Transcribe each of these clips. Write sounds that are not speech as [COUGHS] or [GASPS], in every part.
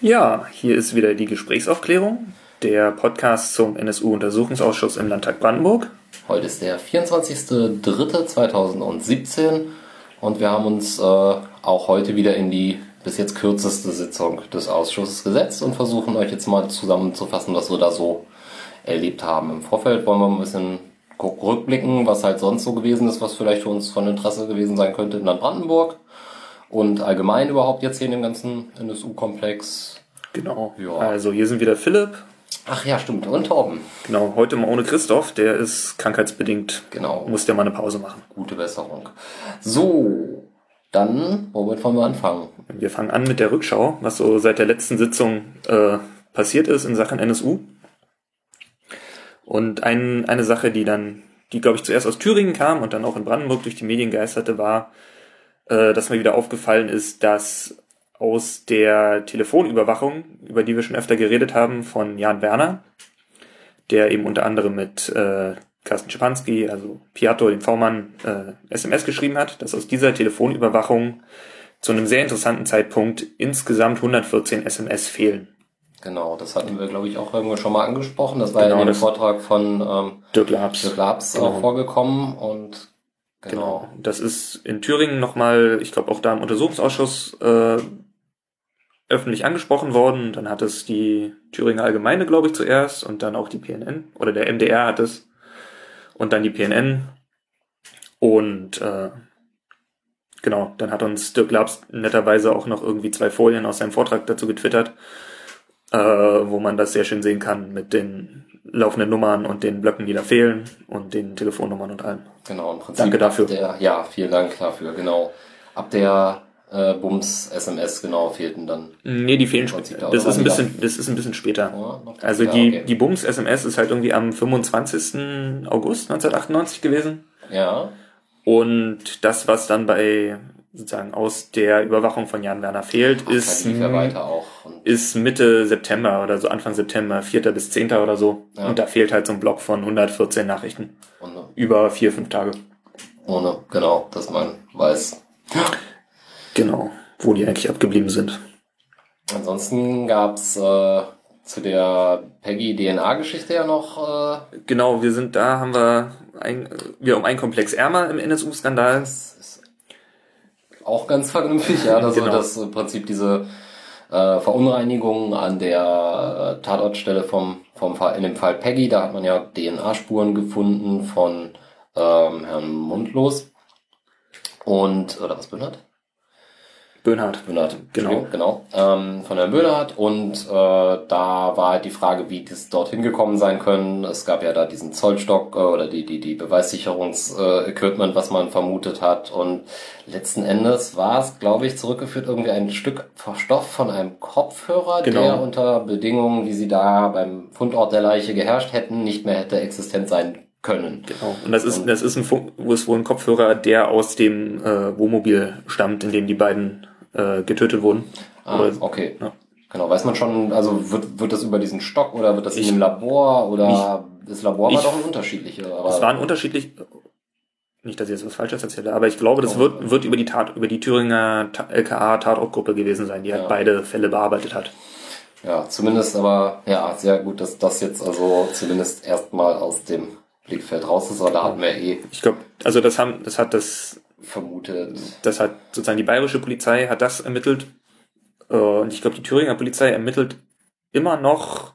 Ja, hier ist wieder die Gesprächsaufklärung, der Podcast zum NSU-Untersuchungsausschuss im Landtag Brandenburg. Heute ist der 24.03.2017 und wir haben uns äh, auch heute wieder in die bis jetzt kürzeste Sitzung des Ausschusses gesetzt und versuchen euch jetzt mal zusammenzufassen, was wir da so erlebt haben. Im Vorfeld wollen wir ein bisschen rückblicken, was halt sonst so gewesen ist, was vielleicht für uns von Interesse gewesen sein könnte in Land Brandenburg und allgemein überhaupt jetzt hier in dem ganzen NSU-Komplex. Genau. Ja. Also hier sind wieder Philipp. Ach ja, stimmt. Und Torben. Genau, heute mal ohne Christoph, der ist krankheitsbedingt. Genau. Muss der mal eine Pause machen. Gute Besserung. So, dann, womit wollen wir anfangen? Wir fangen an mit der Rückschau, was so seit der letzten Sitzung äh, passiert ist in Sachen NSU. Und ein, eine Sache, die dann, die glaube ich zuerst aus Thüringen kam und dann auch in Brandenburg durch die Medien geisterte, war, dass mir wieder aufgefallen ist, dass aus der Telefonüberwachung, über die wir schon öfter geredet haben, von Jan Werner, der eben unter anderem mit äh, Carsten Schipanski, also Piatto, dem V-Mann, äh, SMS geschrieben hat, dass aus dieser Telefonüberwachung zu einem sehr interessanten Zeitpunkt insgesamt 114 SMS fehlen. Genau, das hatten wir, glaube ich, auch irgendwo schon mal angesprochen. Das war genau, ja in dem Vortrag von ähm, Dirk Labs, Dirk Labs genau. auch vorgekommen und genau. genau. Das ist in Thüringen nochmal, ich glaube auch da im Untersuchungsausschuss äh, öffentlich angesprochen worden. Dann hat es die Thüringer Allgemeine, glaube ich, zuerst und dann auch die PNN oder der MDR hat es und dann die PNN und äh, genau, dann hat uns Dirk Labs netterweise auch noch irgendwie zwei Folien aus seinem Vortrag dazu getwittert äh, wo man das sehr schön sehen kann mit den laufenden Nummern und den Blöcken, die da fehlen und den Telefonnummern und allem. Genau, im Prinzip. Danke dafür. Der, ja, vielen Dank dafür, genau. Ab der äh, Bums SMS genau fehlten dann. Nee, die fehlen später. Das ist ein bisschen, das ist ein bisschen später. Ja, also die, okay. die Bums SMS ist halt irgendwie am 25. August 1998 gewesen. Ja. Und das, was dann bei sozusagen aus der Überwachung von Jan Werner fehlt, Ach, ist, ist Mitte September oder so Anfang September, 4. bis 10. oder so. Ja. Und da fehlt halt so ein Block von 114 Nachrichten. Ohne. Über vier, fünf Tage. Ohne, genau, dass man weiß. Genau, wo die eigentlich abgeblieben sind. Ansonsten gab's äh, zu der Peggy-DNA-Geschichte ja noch. Äh genau, wir sind da, haben wir ein, wir um einen Komplex ärmer im NSU-Skandal auch ganz vernünftig, ja. Also [LAUGHS] genau. dass im Prinzip diese äh, Verunreinigung an der äh, Tatortstelle vom, vom Fall, in dem Fall Peggy, da hat man ja DNA-Spuren gefunden von ähm, Herrn Mundlos. Und, oder was Bündert? Böhnhardt. Böhnhardt, genau. genau. Ähm, von Herrn Böhnhardt. Und äh, da war halt die Frage, wie das dorthin gekommen sein können. Es gab ja da diesen Zollstock äh, oder die, die, die Beweissicherungsequipment, äh, was man vermutet hat. Und letzten Endes war es, glaube ich, zurückgeführt irgendwie ein Stück Stoff von einem Kopfhörer, genau. der unter Bedingungen, wie sie da beim Fundort der Leiche geherrscht hätten, nicht mehr hätte existent sein können. Genau. Und das ist, und das ist ein, wo ist wohl ein Kopfhörer, der aus dem äh, Wohnmobil stammt, in dem die beiden äh, getötet wurden. Ah, oder, okay. Ja. Genau, weiß man schon, also wird, wird das über diesen Stock oder wird das ich, in dem Labor oder ich, das Labor war ich, doch ein unterschiedliches? Es waren unterschiedlich, nicht, dass ich jetzt was Falsches erzähle, aber ich glaube, das oh, wird, wird über die Tat, über die Thüringer LKA Tatortgruppe gewesen sein, die halt beide Fälle bearbeitet hat. Ja, zumindest aber, ja, sehr gut, dass das jetzt also zumindest erstmal aus dem Blickfeld raus ist, aber da hatten wir eh. Ich glaube, also das haben, das hat das vermutet. Das hat sozusagen die bayerische Polizei hat das ermittelt. Äh, und ich glaube, die Thüringer Polizei ermittelt immer noch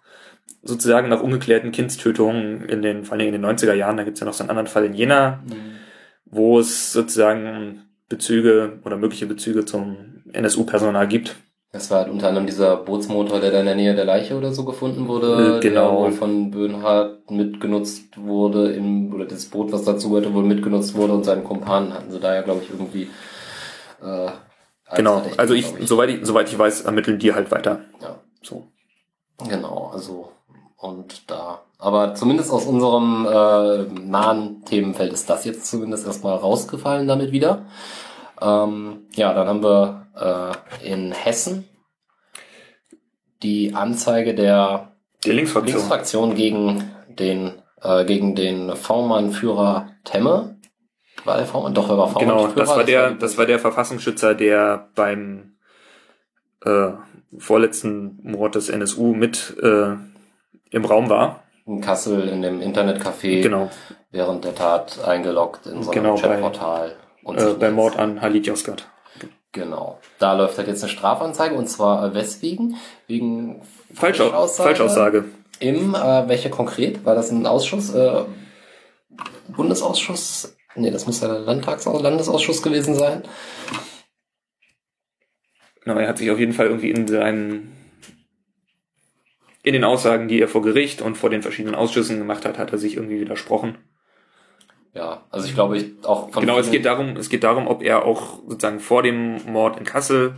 sozusagen nach ungeklärten Kindstötungen in den, vor allem in den 90er Jahren. Da gibt es ja noch so einen anderen Fall in Jena, mhm. wo es sozusagen Bezüge oder mögliche Bezüge zum NSU-Personal gibt. Das war halt unter anderem dieser Bootsmotor, der da in der Nähe der Leiche oder so gefunden wurde, äh, genau. der wohl von Böhnhardt mitgenutzt wurde, im, oder das Boot, was dazu gehörte, wohl mitgenutzt wurde und seinen Kumpanen hatten sie da ja, glaube ich, irgendwie. Äh, genau, also ich, ich, soweit ich, soweit ich weiß, ermitteln die halt weiter. Ja. So. Genau, also und da. Aber zumindest aus unserem äh, nahen Themenfeld ist das jetzt zumindest erstmal rausgefallen damit wieder. Ähm, ja, dann haben wir äh, in Hessen die Anzeige der, der Linksfraktion. Linksfraktion gegen den äh, gegen den V-Mann-Führer Temme. War der V-Mann? Doch, er war V-Mann. Genau, das war der, das war der Verfassungsschützer, der beim äh, vorletzten Mord des NSU mit äh, im Raum war. In Kassel in dem Internetcafé Genau. während der Tat eingeloggt in so einem Genau, bei- Chatportal. und Äh, beim Mord an Halit Yozgat. Genau. Da läuft halt jetzt eine Strafanzeige und zwar weswegen? Wegen Falschau Falschaussage? Falschaussage. Im, äh, welche konkret? War das ein Ausschuss? Äh, Bundesausschuss? Nee, das muss ja der Landtags Landesausschuss gewesen sein. Genau, er hat sich auf jeden Fall irgendwie in seinen in den Aussagen, die er vor Gericht und vor den verschiedenen Ausschüssen gemacht hat, hat er sich irgendwie widersprochen. Ja, also ich glaube, ich auch von Genau, es geht darum, es geht darum, ob er auch sozusagen vor dem Mord in Kassel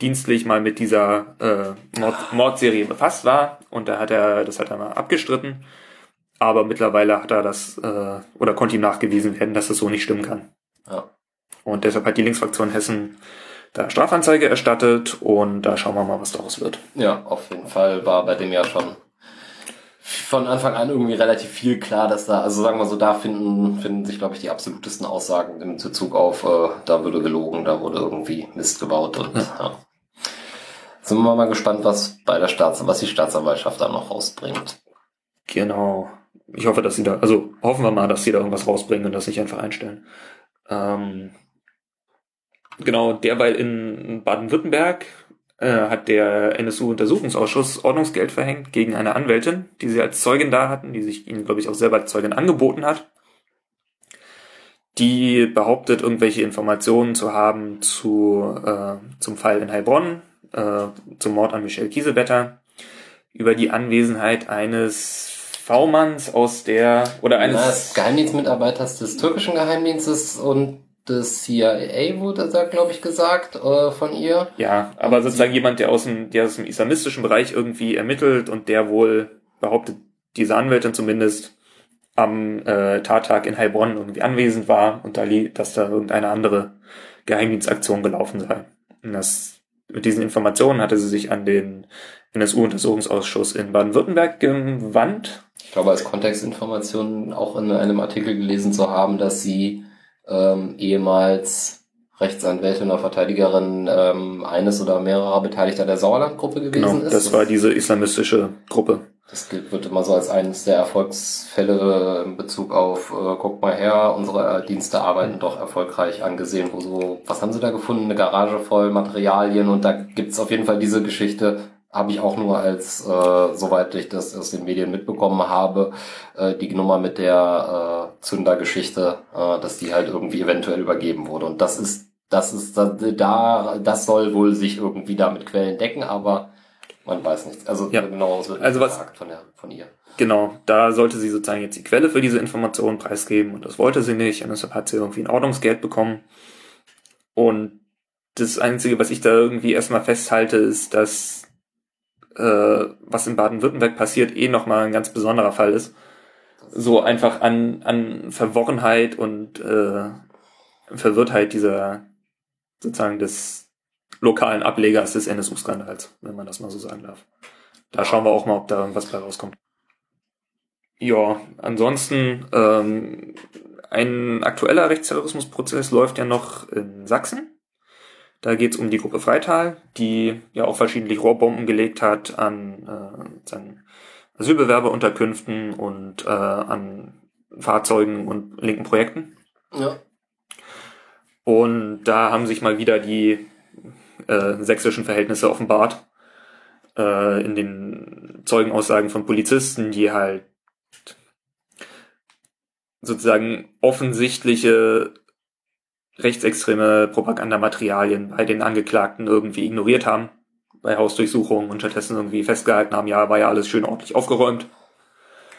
dienstlich mal mit dieser äh, Mord, Mordserie befasst war und da hat er, das hat er mal abgestritten. Aber mittlerweile hat er das äh, oder konnte ihm nachgewiesen werden, dass das so nicht stimmen kann. Ja. Und deshalb hat die Linksfraktion Hessen da Strafanzeige erstattet und da schauen wir mal, was daraus wird. Ja, auf jeden Fall war bei dem ja schon von Anfang an irgendwie relativ viel klar, dass da, also sagen wir so, da finden, finden sich, glaube ich, die absolutesten Aussagen im Bezug auf, äh, da wurde gelogen, da wurde irgendwie Mist gebaut und ja. Sind wir mal gespannt, was bei der Staats was die Staatsanwaltschaft da noch rausbringt. Genau. Ich hoffe, dass sie da, also hoffen wir mal, dass sie da irgendwas rausbringen und das nicht einfach einstellen. Ähm, genau, derweil in Baden-Württemberg hat der NSU-Untersuchungsausschuss Ordnungsgeld verhängt gegen eine Anwältin, die sie als Zeugin da hatten, die sich ihnen, glaube ich, auch selber als Zeugin angeboten hat. Die behauptet, irgendwelche Informationen zu haben zu, äh, zum Fall in Heilbronn, äh, zum Mord an Michelle Kiesewetter, über die Anwesenheit eines V-Manns aus der, oder Eines des Geheimdienstmitarbeiters des türkischen Geheimdienstes und des CIA wurde da, glaube ich, gesagt äh, von ihr. ja, aber sozusagen jemand, der aus dem, der aus dem islamistischen Bereich irgendwie ermittelt und der wohl behauptet, diese Anwältin zumindest, am äh, Tattag in Heilbronn irgendwie anwesend war und da dass da irgendeine andere Geheimdienstaktion gelaufen sei. Und das, mit diesen Informationen hatte sie sich an den NSU-Untersuchungsausschuss in Baden-Württemberg gewandt. Ich glaube, als Kontextinformation auch in einem Artikel gelesen zu haben, dass sie ähm, ehemals Rechtsanwältin oder Verteidigerin ähm, eines oder mehrerer Beteiligter der Sauerlandgruppe gewesen Genau, ist. das war diese islamistische Gruppe. Das wird immer so als eines der Erfolgsfälle in Bezug auf, äh, guck mal her, unsere äh, Dienste arbeiten doch erfolgreich angesehen, wo so, was haben sie da gefunden? Eine Garage voll Materialien und da gibt's auf jeden Fall diese Geschichte, habe ich auch nur als, äh, soweit ich das aus den Medien mitbekommen habe, äh, die Nummer mit der äh, Zündergeschichte, äh, dass die halt irgendwie eventuell übergeben wurde. Und das ist, das ist da, das soll wohl sich irgendwie da mit Quellen decken, aber man weiß nichts. Also Ja. genau, es wird Also was- gesagt von, der, von ihr. Genau, da sollte sie sozusagen jetzt die Quelle für diese Informationen preisgeben und das wollte sie nicht und deshalb hat sie irgendwie ein Ordnungsgeld bekommen. Und das Einzige, was ich da irgendwie erstmal festhalte, ist, dass äh, was in Baden-Württemberg passiert, eh nochmal ein ganz besonderer Fall ist. So einfach an, an Verworrenheit und äh, Verwirrtheit dieser sozusagen des lokalen Ablegers des NSU-Skandals, wenn man das mal so sagen darf. Da schauen wir auch mal, ob da irgendwas bei rauskommt. Ja, ansonsten ähm, ein aktueller Rechtsterrorismusprozess läuft ja noch in Sachsen. Da geht's um die Gruppe Freital, die ja auch verschiedentlich Rohrbomben gelegt hat an äh, Asylbewerberunterkünften und äh, an Fahrzeugen und linken Projekten. Ja. Und da haben sich mal wieder die äh, sächsischen Verhältnisse offenbart. Äh, in den Zeugenaussagen von Polizisten, die halt sozusagen offensichtliche rechtsextreme Propagandamaterialien bei den Angeklagten irgendwie ignoriert haben bei Hausdurchsuchungen und stattdessen irgendwie festgehalten haben, ja, war ja alles schön ordentlich aufgeräumt.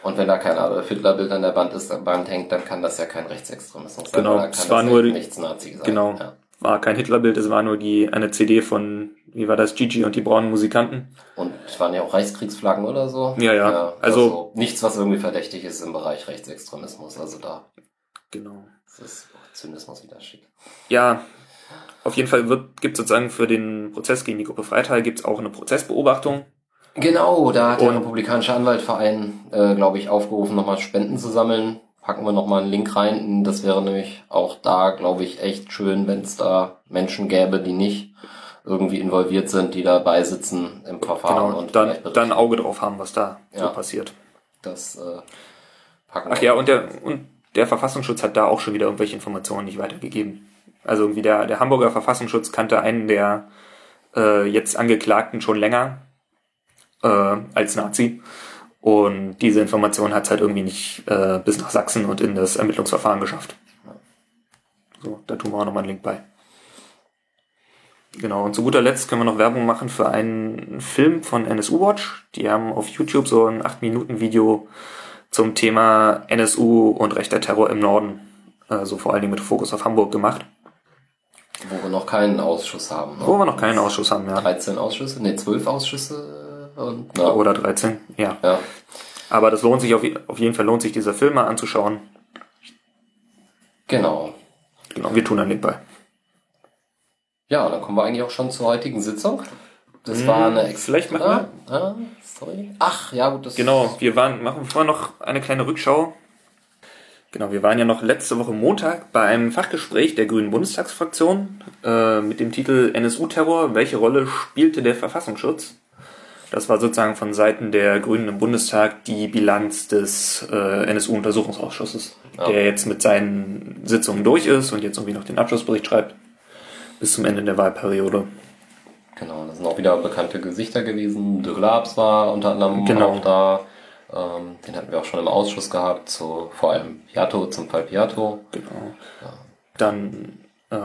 Und wenn da kein Adolf Hitler-Bild an der Band ist, am Band hängt, dann kann das ja kein Rechtsextremismus sein. Genau, es war das nur halt nichts Nazi sein. genau. Ja. War kein Hitlerbild, es war nur die eine CD von, wie war das, Gigi und die braunen Musikanten. Und es waren ja auch Reichskriegsflaggen oder so. Ja, ja. also, Also- nichts, was irgendwie verdächtig ist im Bereich Rechtsextremismus. Also da Genau. das ist Zynismus wieder schick. Ja, auf jeden Fall wird, gibt sozusagen für den Prozess gegen die Gruppe Freital gibt's auch eine Prozessbeobachtung. Genau, da hat der Und- Republikanische Anwaltverein, äh, glaube ich, aufgerufen, nochmal Spenden zu sammeln. Packen wir nochmal einen Link rein. Das wäre nämlich auch da, glaube ich, echt schön, wenn es da Menschen gäbe, die nicht irgendwie involviert sind, die dabei sitzen im Verfahren Genau, und dann, dann ein Auge drauf haben, was da Ja. so passiert. das äh, packen Ach wir. ja, und der, und der Verfassungsschutz hat da auch schon wieder irgendwelche Informationen nicht weitergegeben. Also irgendwie der, der Hamburger Verfassungsschutz kannte einen der äh, jetzt Angeklagten schon länger äh, als Nazi. Und diese Information hat es halt irgendwie nicht äh, bis nach Sachsen und in das Ermittlungsverfahren geschafft. So, da tun wir auch nochmal einen Link bei. Genau, und zu guter Letzt können wir noch Werbung machen für einen Film von NSU Watch. Die haben auf YouTube so ein 8-Minuten-Video zum Thema NSU und rechter Terror im Norden, also vor allen Dingen mit Fokus auf Hamburg gemacht, Wo wir noch keinen Ausschuss haben. Ne? wo wir noch keinen Ausschuss haben, ja. 13 Ausschüsse, nee, 12 Ausschüsse und na, Oder 13, ja. ja. Aber das lohnt sich auf, auf jeden Fall lohnt sich dieser Film mal anzuschauen. Genau. Genau, wir tun einen Link bei. Ja, dann kommen wir eigentlich auch schon zur heutigen Sitzung. Das Hm, war eine Ex vielleicht machen Ah, ah, sorry. Ach, ja, gut, das Genau, wir waren, machen vorher noch eine kleine Rückschau. Genau, wir waren ja noch letzte Woche Montag bei einem Fachgespräch der Grünen Bundestagsfraktion äh, mit dem Titel NSU-Terror. Welche Rolle spielte der Verfassungsschutz? Das war sozusagen von Seiten der Grünen im Bundestag die Bilanz des äh, NSU-Untersuchungsausschusses, Ja. der jetzt mit seinen Sitzungen durch ist und jetzt irgendwie noch den Abschlussbericht schreibt bis zum Ende der Wahlperiode. Genau, das sind auch wieder bekannte Gesichter gewesen. De Glabs war unter anderem Genau. auch da. Ähm, den hatten wir auch schon im Ausschuss gehabt, zu, vor allem Piatto, zum Fall Piatto. Genau. Dann äh,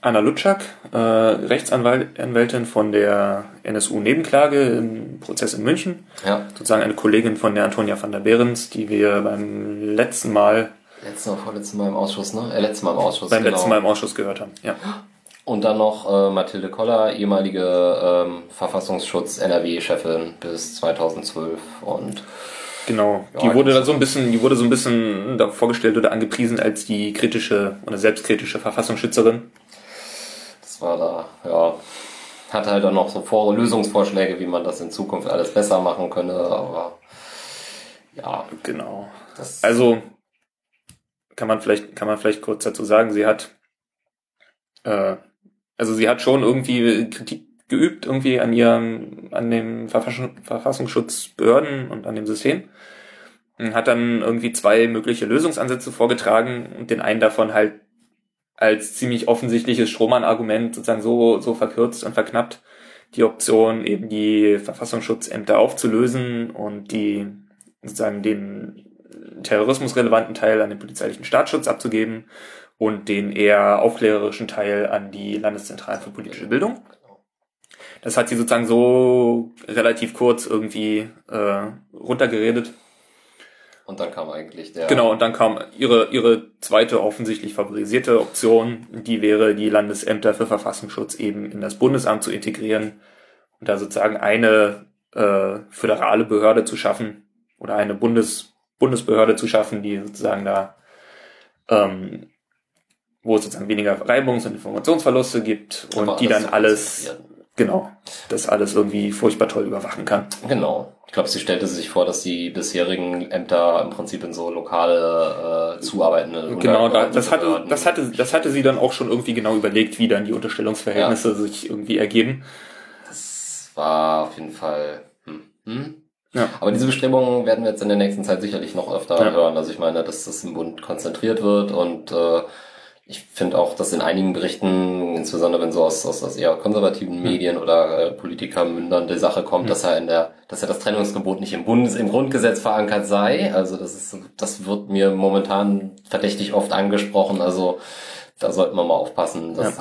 Anna Lutschak, äh, Rechtsanwältin von der NSU-Nebenklage im Prozess in München. Ja, Sozusagen eine Kollegin von der Antonia van der Behrens, die wir beim letzten Mal, letztes Mal, vorletztes Mal im Ausschuss, ne? Äh, letztes Mal im Ausschuss, beim genau. letzten Mal im Ausschuss gehört haben. Ja. [GASPS] Und dann noch äh, Mathilde Koller, ehemalige ähm, Verfassungsschutz NRW-Chefin bis 2012 und Genau. Ja, die wurde da so ein bisschen, die wurde so ein bisschen da vorgestellt oder angepriesen als die kritische oder selbstkritische Verfassungsschützerin. das war da, ja, hatte halt dann noch so Vor Lösungsvorschläge, wie man das in Zukunft alles besser machen könne, aber ja, Genau. Also kann man vielleicht kann man vielleicht kurz dazu sagen, sie hat äh, also sie hat schon irgendwie Kritik geübt irgendwie an ihrem an dem Verfassung, Verfassungsschutzbehörden und an dem System. Und hat dann irgendwie zwei mögliche Lösungsansätze vorgetragen und den einen davon halt als ziemlich offensichtliches Strohmann-Argument sozusagen so so verkürzt und verknappt die Option eben die Verfassungsschutzämter aufzulösen und die sozusagen den terrorismusrelevanten Teil an den polizeilichen Staatsschutz abzugeben und den eher aufklärerischen Teil an die Landeszentralen für politische Bildung. Das hat sie sozusagen so relativ kurz irgendwie äh, runtergeredet. und dann kam eigentlich der Genau, und dann kam ihre, ihre zweite offensichtlich favorisierte Option, die wäre, die Landesämter für Verfassungsschutz eben in das Bundesamt zu integrieren und da sozusagen eine äh, föderale Behörde zu schaffen oder eine Bundes, Bundesbehörde zu schaffen, die sozusagen da, ähm, wo es sozusagen weniger Reibungs- und Informationsverluste gibt und Aber die dann alles, genau, das alles irgendwie furchtbar toll überwachen kann. Genau. Ich glaube, sie stellte sich vor, dass die bisherigen Ämter im Prinzip in so lokale äh, zuarbeitende Genau, da, das hatte, das hatte, das hatte sie dann auch schon irgendwie genau überlegt, wie dann die Unterstellungsverhältnisse sich irgendwie ergeben. Das war auf jeden Fall. Hm, hm. Ja. Aber diese Bestrebungen werden wir jetzt in der nächsten Zeit sicherlich noch öfter Ja. hören. Also ich meine, dass das im Bund konzentriert wird und äh, ich finde auch, dass in einigen Berichten, insbesondere wenn so aus, aus, aus eher konservativen Medien oder äh, Politikermündern die Sache kommt, Mhm. dass er in der, dass ja das Trennungsgebot nicht im Bundes, im Grundgesetz verankert sei. Also das ist, das wird mir momentan verdächtig oft angesprochen. Also da sollten wir mal aufpassen. Dass,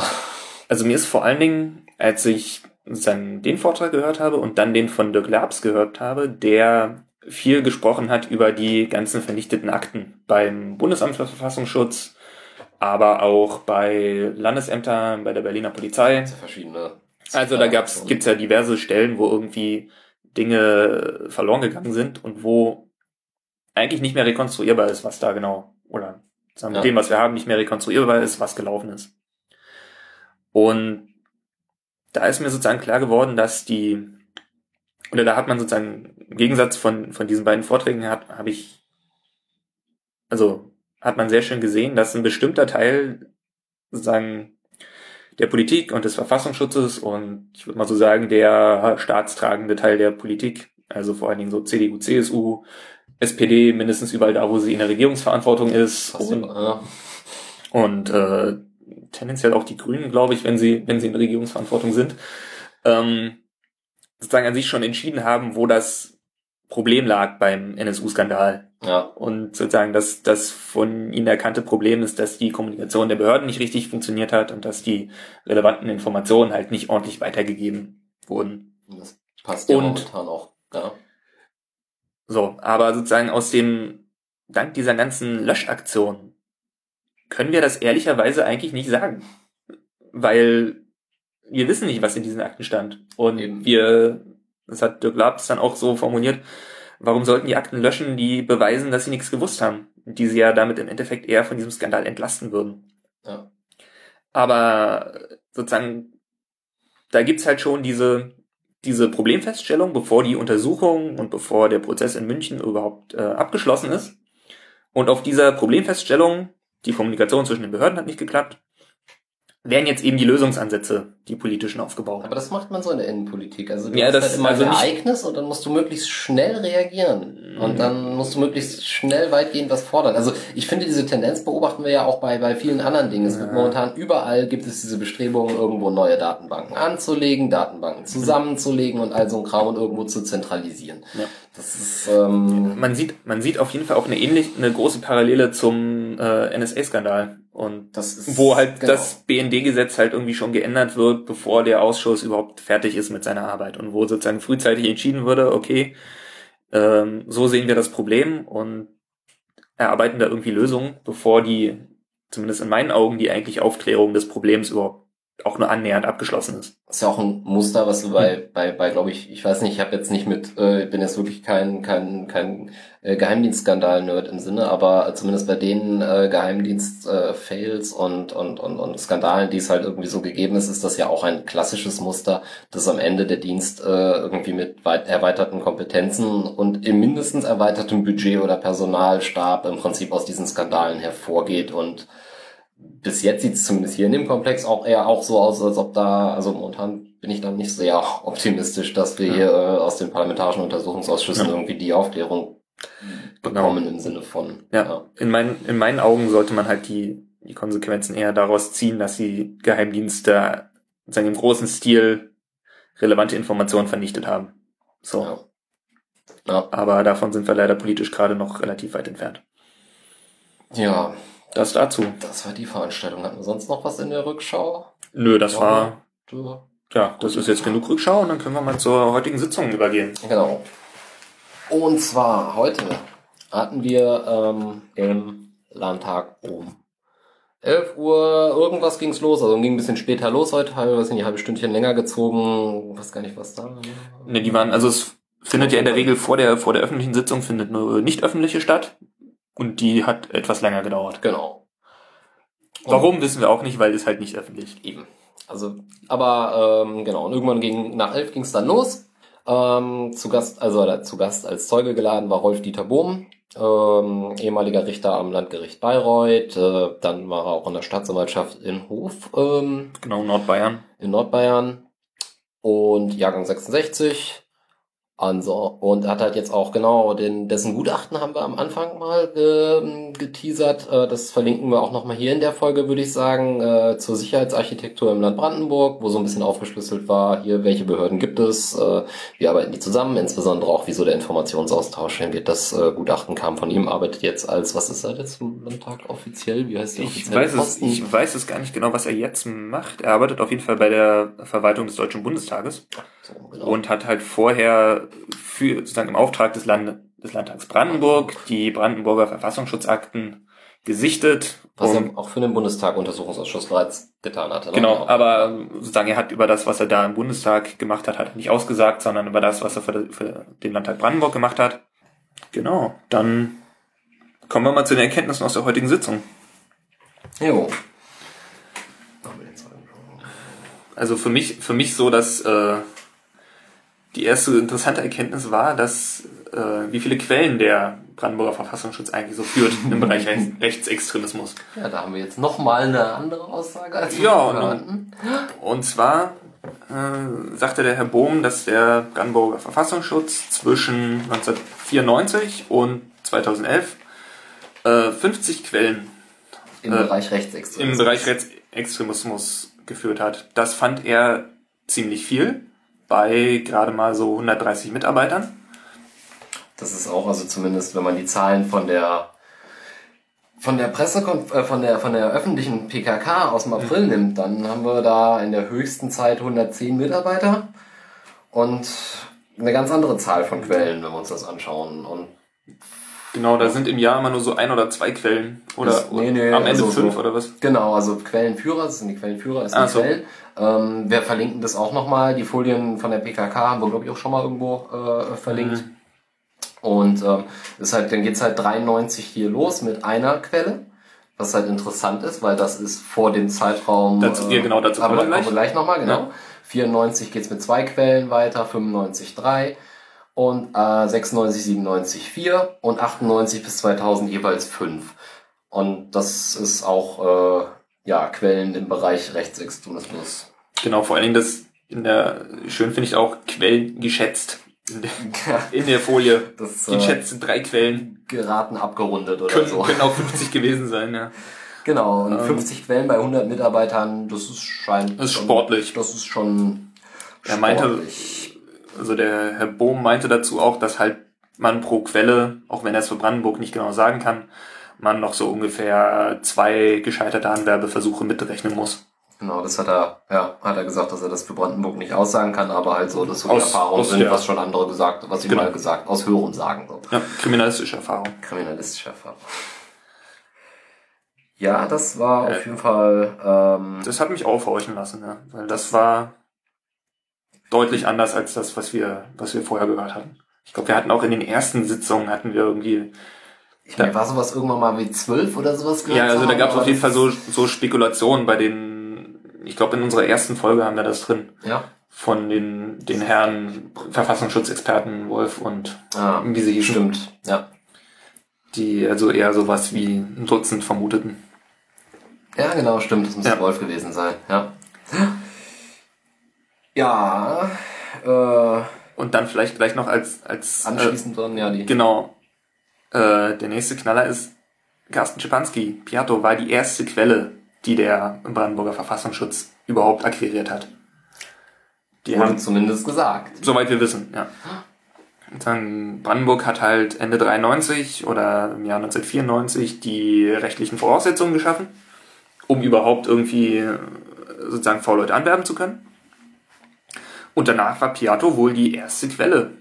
Also mir ist vor allen Dingen, als ich dann den Vortrag gehört habe und dann den von Dirk Labs gehört habe, der viel gesprochen hat über die ganzen vernichteten Akten beim Bundesamt für Verfassungsschutz, aber auch bei Landesämtern, bei der Berliner Polizei. ja verschiedene. Also da gab's, gibt's ja diverse Stellen, wo irgendwie Dinge verloren gegangen sind und wo eigentlich nicht mehr rekonstruierbar ist, was da genau, oder sagen mit Ja. dem, was wir haben, nicht mehr rekonstruierbar ist, was gelaufen ist. Und da ist mir sozusagen klar geworden, dass die, oder da hat man sozusagen, im Gegensatz von, von diesen beiden Vorträgen hat, habe ich, also hat man sehr schön gesehen, dass ein bestimmter Teil sozusagen der Politik und des Verfassungsschutzes und ich würde mal so sagen, der staatstragende Teil der Politik, also vor allen Dingen so CDU, CSU, SPD, mindestens überall da, wo sie in der Regierungsverantwortung ist. Und, ja. und äh, tendenziell auch die Grünen, glaube ich, wenn sie, wenn sie in Regierungsverantwortung sind, ähm, sozusagen an sich schon entschieden haben, wo das Problem lag beim NSU-Skandal. Ja. Und sozusagen das, das von ihnen erkannte Problem ist, dass die Kommunikation der Behörden nicht richtig funktioniert hat und dass die relevanten Informationen halt nicht ordentlich weitergegeben wurden. Das passt ja und, momentan auch, ja. So, aber sozusagen aus dem, dank dieser ganzen Löschaktion können wir das ehrlicherweise eigentlich nicht sagen. Weil wir wissen nicht, was in diesen Akten stand. Und Eben. wir, das hat Dirk Labs dann auch so formuliert, warum sollten die Akten löschen, die beweisen, dass sie nichts gewusst haben, die sie ja damit im Endeffekt eher von diesem Skandal entlasten würden. Ja. Aber sozusagen, da gibt's halt schon diese, diese Problemfeststellung, bevor die Untersuchung und bevor der Prozess in München überhaupt äh, abgeschlossen ist. Und auf dieser Problemfeststellung, die Kommunikation zwischen den Behörden hat nicht geklappt, werden jetzt eben die Lösungsansätze, die politischen, aufgebaut. Aber das macht man so in der Innenpolitik. Also du ja, hast das halt immer also ein Ereignis und dann musst du möglichst schnell reagieren. Mhm. Und dann musst du möglichst schnell weitgehend was fordern. Also ich finde, diese Tendenz beobachten wir ja auch bei, bei vielen anderen Dingen. Es wird momentan überall gibt es diese Bestrebungen, irgendwo neue Datenbanken anzulegen, Datenbanken zusammenzulegen und all so ein Kram irgendwo zu zentralisieren. Ja. Das ist, ähm, man sieht, man sieht auf jeden Fall auch eine ähnlich, eine große Parallele zum äh, NSA-Skandal. Und das ist, wo halt genau. das BND-Gesetz halt irgendwie schon geändert wird, bevor der Ausschuss überhaupt fertig ist mit seiner Arbeit und wo sozusagen frühzeitig entschieden wurde, okay, ähm, so sehen wir das Problem und erarbeiten da irgendwie Lösungen, bevor die, zumindest in meinen Augen, die eigentlich Aufklärung des Problems überhaupt auch nur annähernd abgeschlossen ist. Das ist ja auch ein Muster, was du bei, bei, bei glaube ich, ich weiß nicht, ich habe jetzt nicht mit, äh, bin jetzt wirklich kein, kein, kein äh, Geheimdienstskandal-Nerd im Sinne, aber zumindest bei den äh, Geheimdienst-Fails äh, und, und, und, und Skandalen, die es halt irgendwie so gegeben ist, ist das ja auch ein klassisches Muster, dass am Ende der Dienst äh, irgendwie mit weit erweiterten Kompetenzen und im mindestens erweitertem Budget oder Personalstab im Prinzip aus diesen Skandalen hervorgeht und bis jetzt sieht es zumindest hier in dem Komplex auch eher auch so aus, als ob da, also momentan bin ich dann nicht sehr [LAUGHS] optimistisch, dass wir ja. hier äh, aus den parlamentarischen Untersuchungsausschüssen ja. irgendwie die Aufklärung bekommen genau. im Sinne von. Ja, ja. In, meinen in meinen Augen sollte man halt die, die Konsequenzen eher daraus ziehen, dass die Geheimdienste sozusagen im großen Stil relevante Informationen vernichtet haben. So. Ja. Ja. Aber davon sind wir leider politisch gerade noch relativ weit entfernt. Ja, das dazu. Das war die Veranstaltung. Hatten wir sonst noch was in der Rückschau? Nö, das war. Ja, das ist jetzt genug Rückschau und dann können wir mal zur heutigen Sitzung übergehen. Genau. Und zwar heute hatten wir ähm, im Landtag um 11 Uhr irgendwas ging's los, also ging ein bisschen später los heute, teilweise ein halbe Stündchen länger gezogen, weiß gar nicht, was da. Ne, die waren, also es findet ja in der Regel vor der vor der öffentlichen Sitzung findet eine nicht öffentliche statt. Und die hat etwas länger gedauert. Genau. Und Warum wissen wir auch nicht, weil es halt nicht öffentlich. Eben. Also, aber ähm, genau. Und irgendwann ging nach elf ging es dann los. Ähm, zu Gast, also zu Gast als Zeuge geladen war Rolf Dieter Bohm, ähm, ehemaliger Richter am Landgericht Bayreuth. Äh, dann war er auch in der Staatsanwaltschaft in Hof. Ähm, genau, Nordbayern. In Nordbayern. Und Jahrgang 66. Also, und hat halt jetzt auch genau den, dessen Gutachten haben wir am Anfang mal ähm, geteasert. Äh, das verlinken wir auch nochmal hier in der Folge, würde ich sagen, äh, zur Sicherheitsarchitektur im Land Brandenburg, wo so ein bisschen aufgeschlüsselt war, hier, welche Behörden gibt es, äh, wie arbeiten die zusammen, insbesondere auch, wieso der Informationsaustausch wird. Das äh, Gutachten kam von ihm, arbeitet jetzt als, was ist er jetzt im Landtag offiziell? Wie heißt der ich weiß es, Ich weiß es gar nicht genau, was er jetzt macht. Er arbeitet auf jeden Fall bei der Verwaltung des Deutschen Bundestages. Genau. Und hat halt vorher für sozusagen im Auftrag des, Land des Landtags Brandenburg die Brandenburger Verfassungsschutzakten gesichtet. Was er auch für den Bundestag Untersuchungsausschuss bereits getan hatte. Ne? Genau, aber sozusagen er hat über das, was er da im Bundestag gemacht hat, hat er nicht ausgesagt, sondern über das, was er für, für den Landtag Brandenburg gemacht hat. Genau, dann kommen wir mal zu den Erkenntnissen aus der heutigen Sitzung. Jo. Also für mich, für mich so, dass äh, die erste interessante Erkenntnis war, dass äh, wie viele Quellen der Brandenburger Verfassungsschutz eigentlich so führt [LAUGHS] im Bereich Rechts Rechtsextremismus. Ja, da haben wir jetzt nochmal eine andere Aussage als Ja, und, und zwar äh, sagte der Herr Bohm, dass der Brandenburger Verfassungsschutz zwischen 1994 und 2011 äh, 50 Quellen im äh, Bereich Rechtsextremismus. im Bereich Rechtsextremismus geführt hat. Das fand er ziemlich viel bei gerade mal so 130 Mitarbeitern. Das ist auch, also zumindest, wenn man die Zahlen von der von der Pressekonf äh, von der von der öffentlichen PKK aus dem April Mhm. nimmt, dann haben wir da in der höchsten Zeit 110 Mitarbeiter und eine ganz andere Zahl von Quellen, wenn wir uns das anschauen. Und Genau, da sind im Jahr immer nur so ein oder zwei Quellen. Oder Das- nee, nee, am Ende also fünf so- oder was? Genau, also Quellenführer, das sind die Quellenführer, das sind Ach die so. Quellen. Ähm, wir verlinken das auch nochmal. Die Folien von der PKK haben wir, glaube ich, auch schon mal irgendwo äh, verlinkt. Mhm. Und ähm, ist halt, dann geht's halt 93 hier los mit einer Quelle, was halt interessant ist, weil das ist vor dem Zeitraum. Dazu- ja, genau, dazu aber kommen wir kommen wir gleich nochmal, genau. Ja. 94 geht's mit zwei Quellen weiter, 95 drei und äh, 96, 97 4 und 98 bis 2000 jeweils fünf. Und das ist auch äh, ja Quellen im Bereich Rechtsextremismus. Genau, vor allen Dingen das in der, schön finde ich auch Quellen geschätzt. In der, in der Folie. [LAUGHS] Das äh, Geschätzte drei Quellen geraten abgerundet oder können, so. können auch 50 gewesen sein, ja. Genau, und Ähm, 50 Quellen bei 100 Mitarbeitern, das ist scheint. Das ist sportlich. Das ist schon. Er meinte- sportlich. Also der Herr Bohm meinte dazu auch, dass halt man pro Quelle, auch wenn er es für Brandenburg nicht genau sagen kann, man noch so ungefähr zwei gescheiterte Anwerbeversuche mitrechnen muss. Genau, das hat er, ja, hat er gesagt, dass er das für Brandenburg nicht aussagen kann, aber halt so, dass so die Aus- Erfahrungen aus sind, der- was schon andere gesagt, was ich Genau. mal gesagt, aus Hören sagen. So. Ja, kriminalistische Erfahrung. Kriminalistische Erfahrung. Ja, das war Ja. auf jeden Fall, ähm, Das hat mich aufhorchen lassen, ja. Weil das war deutlich anders als das, was wir, was wir vorher gehört hatten. Ich glaube, wir hatten auch in den ersten Sitzungen hatten wir irgendwie. ich mir war sowas irgendwann mal wie zwölf oder sowas Ja, also da gab es auf jeden Fall so, so Spekulationen bei den, ich glaube in unserer ersten Folge haben wir das drin, Ja. von den, den Herren Verfassungsschutzexperten Wolf und Ah, wie sie hießen, stimmt. Ja. die also eher sowas wie ein Dutzend vermuteten. Ja, genau, stimmt. Das muss Ja. Wolf gewesen sein. Ja. Ja, äh, Und dann vielleicht gleich noch als, als äh, anschließend dann, ja, die. Genau. Äh, der nächste Knaller ist Carsten Schipanski. Piatto war die erste Quelle, die der Brandenburger Verfassungsschutz überhaupt akquiriert hat. Die Wurde haben, zumindest gesagt. soweit wir wissen, ja. Und dann Brandenburg hat halt Ende 93 oder im Jahr 1994 die rechtlichen Voraussetzungen geschaffen, um überhaupt irgendwie äh, sozusagen V-Leute anwerben zu können. Und danach war Piatto wohl die erste Quelle,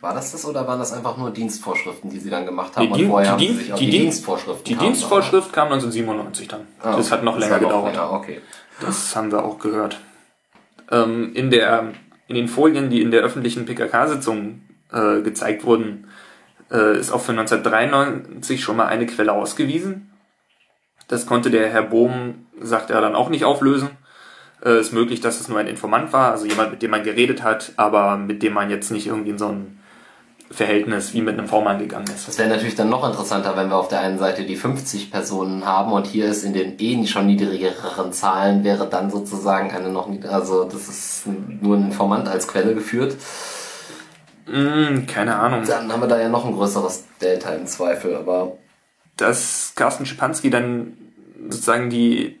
War das das oder waren das einfach nur Dienstvorschriften, die sie dann gemacht haben? Die und vorher die haben sie sich die die, Dien- Dienstvorschriften Die kamen, Dienstvorschrift kam 1997 dann. Ah, das hat noch länger noch gedauert. länger, okay. Das haben wir auch gehört. Ähm, in, der, in den Folien, die in der öffentlichen PKK-Sitzung äh, gezeigt wurden, äh, ist auch für 1993 schon mal eine Quelle ausgewiesen. Das konnte der Herr Bohm, sagt er, dann auch nicht auflösen. Äh, ist möglich, dass es nur ein Informant war, also jemand, mit dem man geredet hat, aber mit dem man jetzt nicht irgendwie in so ein Verhältnis wie mit einem V-Mann gegangen ist. Das wäre natürlich dann noch interessanter, wenn wir auf der einen Seite die 50 Personen haben und hier ist in den eh schon niedrigeren Zahlen wäre dann sozusagen eine noch also das ist nur ein Informant als Quelle geführt. Hm, keine Ahnung. Dann haben wir da ja noch ein größeres Delta im Zweifel, aber dass Carsten Schipanski dann sozusagen die,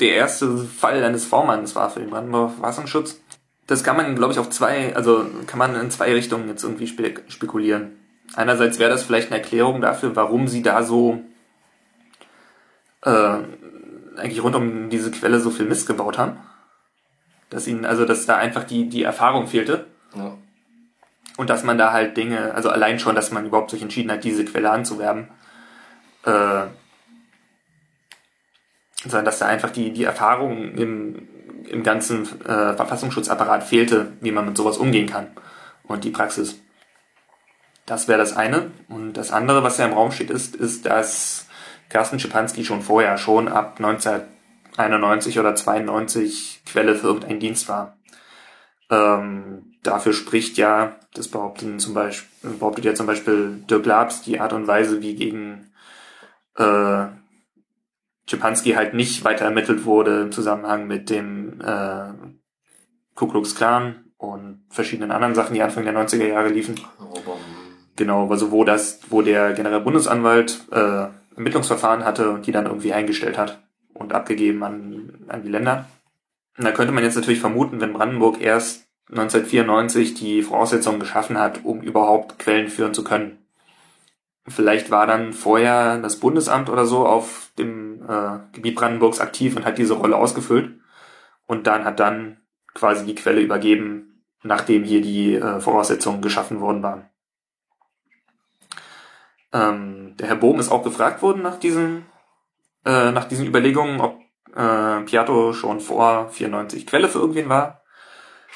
der erste Fall eines V-Manns war für den Brandenburger Verfassungsschutz. Das kann man, glaube ich, auf zwei, also kann man in zwei Richtungen jetzt irgendwie spe spekulieren. Einerseits wäre das vielleicht eine Erklärung dafür, warum sie da so äh, eigentlich rund um diese Quelle so viel Mist gebaut haben. Dass ihnen, also dass da einfach die, die Erfahrung fehlte. ja. Und dass man da halt Dinge, also allein schon, dass man überhaupt sich entschieden hat, diese Quelle anzuwerben, äh, sondern dass da einfach die, die Erfahrung im, im ganzen äh, Verfassungsschutzapparat fehlte, wie man mit sowas umgehen kann. Und die Praxis. Das wäre das eine. Und das andere, was ja im Raum steht, ist, ist, dass Carsten Schipanski schon vorher, schon ab 1991 oder 92 Quelle für irgendeinen Dienst war. Ähm, dafür spricht ja, das behaupten zum Beispiel, behauptet ja zum Beispiel Dirk Labs, die Art und Weise, wie gegen äh, Czepanski halt nicht weiter ermittelt wurde im Zusammenhang mit dem äh, Ku Klux Klan und verschiedenen anderen Sachen, die Anfang der 90er Jahre liefen. Genau, also wo das, wo der Generalbundesanwalt äh, Ermittlungsverfahren hatte und die dann irgendwie eingestellt hat und abgegeben an, an die Länder. Und da könnte man jetzt natürlich vermuten, wenn Brandenburg erst 1994 die Voraussetzungen geschaffen hat, um überhaupt Quellen führen zu können. Vielleicht war dann vorher das Bundesamt oder so auf dem äh, Gebiet Brandenburgs aktiv und hat diese Rolle ausgefüllt. Und dann hat dann quasi die Quelle übergeben, nachdem hier die äh, Voraussetzungen geschaffen worden waren. Ähm, der Herr Bohm ist auch gefragt worden nach diesen, äh, nach diesen Überlegungen, ob äh, Piatto schon vor 94 Quelle für irgendwen war.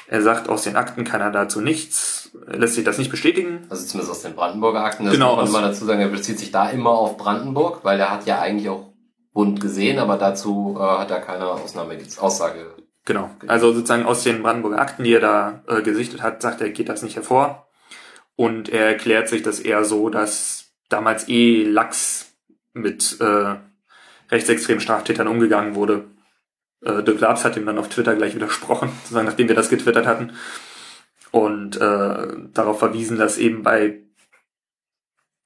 Er sagt, aus den Akten kann er dazu nichts, lässt sich das nicht bestätigen. Also zumindest aus den Brandenburger Akten. Das Genau, muss man dazu sagen, er bezieht sich da immer auf Brandenburg, weil er hat ja eigentlich auch Bund gesehen, aber dazu äh, hat er keine Ausnahme, Aussage. Genau. Also sozusagen aus den Brandenburger Akten, die er da äh, gesichtet hat, sagt er, geht das nicht hervor. Und er erklärt sich das eher so, dass damals eh lax mit äh, rechtsextremen Straftätern umgegangen wurde. Äh, Dirk Labs hat ihm dann auf Twitter gleich widersprochen, [LAUGHS] sozusagen nachdem wir das getwittert hatten. Und äh, darauf verwiesen, dass eben bei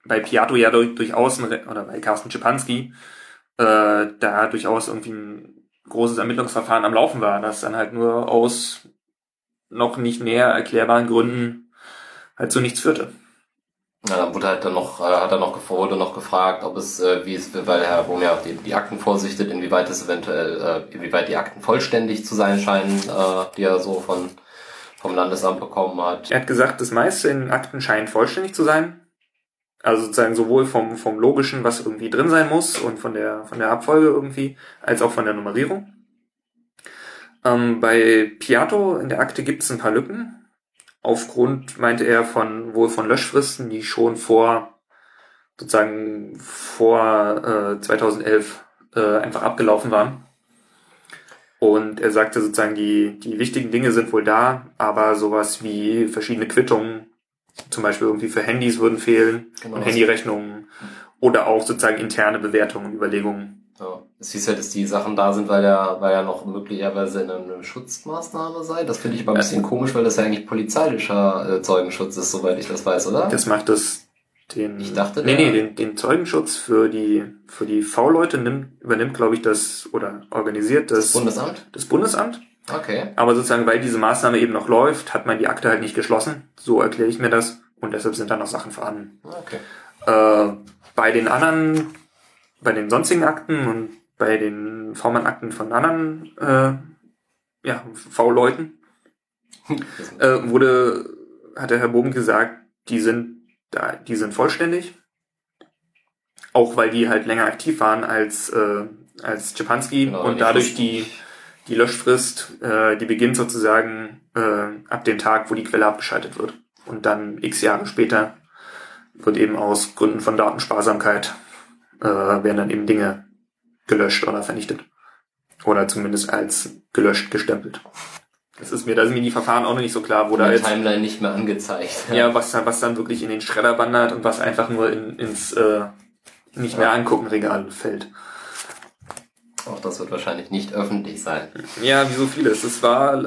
bei Piatto ja durch, durchaus oder bei Carsten Schipanski äh, da durchaus irgendwie ein großes Ermittlungsverfahren am Laufen war, das dann halt nur aus noch nicht näher erklärbaren Gründen halt zu nichts führte. Ja, dann wurde halt dann noch, äh, hat er noch, wurde noch gefragt, ob es, äh, wie es, weil Herr Bohm ja die, die Akten vorsichtet, inwieweit es eventuell, äh, inwieweit die Akten vollständig zu sein scheinen, äh, die er so von, vom Landesamt bekommen hat. Er hat gesagt, das meiste in Akten scheint vollständig zu sein. Also sozusagen sowohl vom, vom Logischen, was irgendwie drin sein muss und von der, von der Abfolge irgendwie, als auch von der Nummerierung. Ähm, bei Piatto in der Akte gibt es ein paar Lücken. Aufgrund, meinte er, von wohl von Löschfristen, die schon vor sozusagen vor äh, 2011 äh, einfach abgelaufen waren. Und er sagte sozusagen, die, die wichtigen Dinge sind wohl da, aber sowas wie verschiedene Quittungen, zum Beispiel irgendwie für Handys würden fehlen Genau. und Handyrechnungen oder auch sozusagen interne Bewertungen, Überlegungen. Ja. Es hieß ja, dass die Sachen da sind, weil er, weil er noch möglicherweise in einer Schutzmaßnahme sei. Das finde ich aber ein bisschen komisch, weil das ja eigentlich polizeilicher äh, Zeugenschutz ist, soweit ich das weiß, oder? Das macht es den, Ich dachte, nee, nee, den, den Zeugenschutz für die, für die V-Leute nimmt, übernimmt, glaube ich, das, oder organisiert das, Bundesamt? das Bundesamt. Okay. Aber sozusagen, weil diese Maßnahme eben noch läuft, hat man die Akte halt nicht geschlossen. So erkläre ich mir das. Und deshalb sind da noch Sachen vorhanden. Okay. Äh, bei den anderen, bei den sonstigen Akten und bei den V-Mann-Akten von anderen äh, ja, V-Leuten Das- [LAUGHS] äh, wurde, hat der Herr Bogen gesagt, die sind da, die sind vollständig. Auch weil die halt länger aktiv waren als, äh, als Czepanski Genau, und dadurch die, die Löschfrist, äh, die beginnt sozusagen äh, ab dem Tag, wo die Quelle abgeschaltet wird. Und dann x Jahre später wird eben aus Gründen von Datensparsamkeit äh, werden dann eben Dinge gelöscht oder vernichtet. Oder zumindest als gelöscht gestempelt. Das ist mir, da sind mir die Verfahren auch noch nicht so klar, wo da jetzt, Timeline nicht mehr angezeigt. ja, was dann, was dann wirklich in den Schredder wandert und was einfach nur in, ins äh, nicht mehr angucken Regal fällt. Auch das wird wahrscheinlich nicht öffentlich sein. Ja, wie so vieles. Es war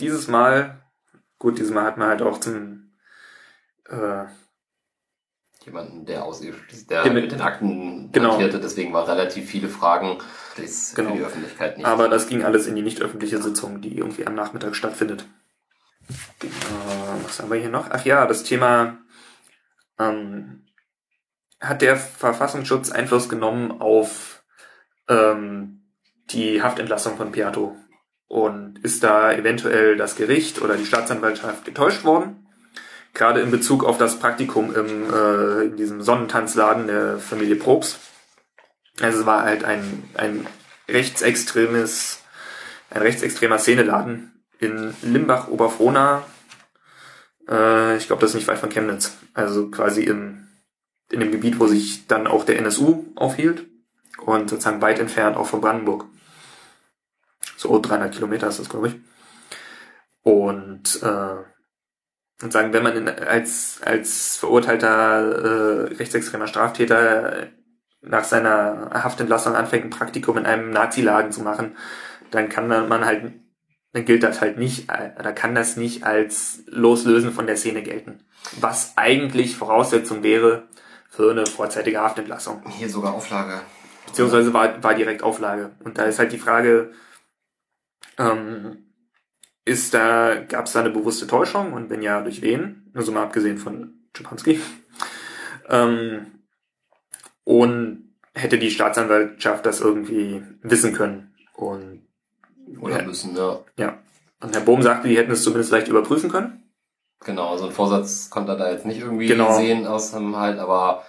dieses Mal, gut, dieses Mal hat man halt auch zum äh, Jemanden, der aus der Der mit, mit- den Akten Genau. hantierte, deswegen war relativ viele Fragen das Genau. für die Öffentlichkeit nicht. Aber das ging alles in die nicht öffentliche Sitzung, die irgendwie am Nachmittag stattfindet. Genau, was haben wir hier noch? Ach ja, das Thema ähm, hat der Verfassungsschutz Einfluss genommen auf ähm, die Haftentlassung von Piatto und ist da eventuell das Gericht oder die Staatsanwaltschaft getäuscht worden? Gerade in Bezug auf das Praktikum im, äh, in diesem Sonnentanzladen der Familie Probst. Also es war halt ein, ein rechtsextremes, ein rechtsextremer Szeneladen in Limbach-Oberfrohna. Äh, ich glaube, das ist nicht weit von Chemnitz. Also quasi im, in dem Gebiet, wo sich dann auch der NSU aufhielt. Und sozusagen weit entfernt auch von Brandenburg. So 300 Kilometer ist das, glaube ich. Und, äh, und sagen, wenn man in, als, als verurteilter äh, rechtsextremer Straftäter nach seiner Haftentlassung anfängt, ein Praktikum in einem Nazi-Laden zu machen, dann kann man halt, dann gilt das halt nicht, oder kann das nicht als Loslösen von der Szene gelten. Was eigentlich Voraussetzung wäre für eine vorzeitige Haftentlassung. Hier sogar Auflage. Beziehungsweise war, war direkt Auflage. Und da ist halt die Frage, ähm, ist da, gab es da eine bewusste Täuschung und wenn ja, durch wen? Nur so mal abgesehen von Czepanski. Ähm, und hätte die Staatsanwaltschaft das irgendwie wissen können. Und Oder müssen, ja. ja. Und Herr Bohm sagte, die hätten es zumindest leicht überprüfen können. Genau, so ein Vorsatz konnte er da jetzt nicht irgendwie Genau. sehen aus dem halt, aber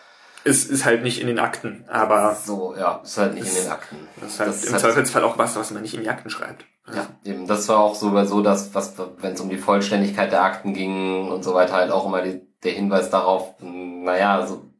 Es ist halt nicht in den Akten, aber so, ja, ist halt nicht Das- in den Akten. das ist halt Das ist im halt- Zweifelsfall auch was, was man nicht in die Akten schreibt. Ja, eben, das war auch sogar so, dass, was, wenn es um die Vollständigkeit der Akten ging und so weiter, halt auch immer die, der Hinweis darauf, naja, also, gibt-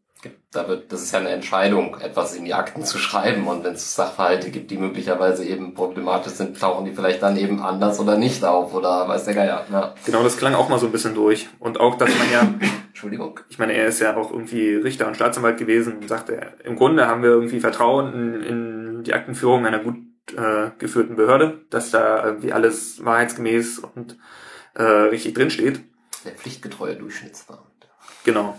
da wird, das ist ja eine Entscheidung, etwas in die Akten zu schreiben und wenn es Sachverhalte gibt, die möglicherweise eben problematisch sind, tauchen die vielleicht dann eben anders oder nicht auf oder weiß der Geier, ja. Genau, das klang auch mal so ein bisschen durch. Und auch, dass man ja, [COUGHS] Entschuldigung. ich meine, er ist ja auch irgendwie Richter und Staatsanwalt gewesen und sagte, im Grunde haben wir irgendwie Vertrauen in, in die Aktenführung einer gut äh, geführten Behörde, dass da irgendwie alles wahrheitsgemäß und äh, richtig drinsteht. Der pflichtgetreue Durchschnittsbeamte. Genau.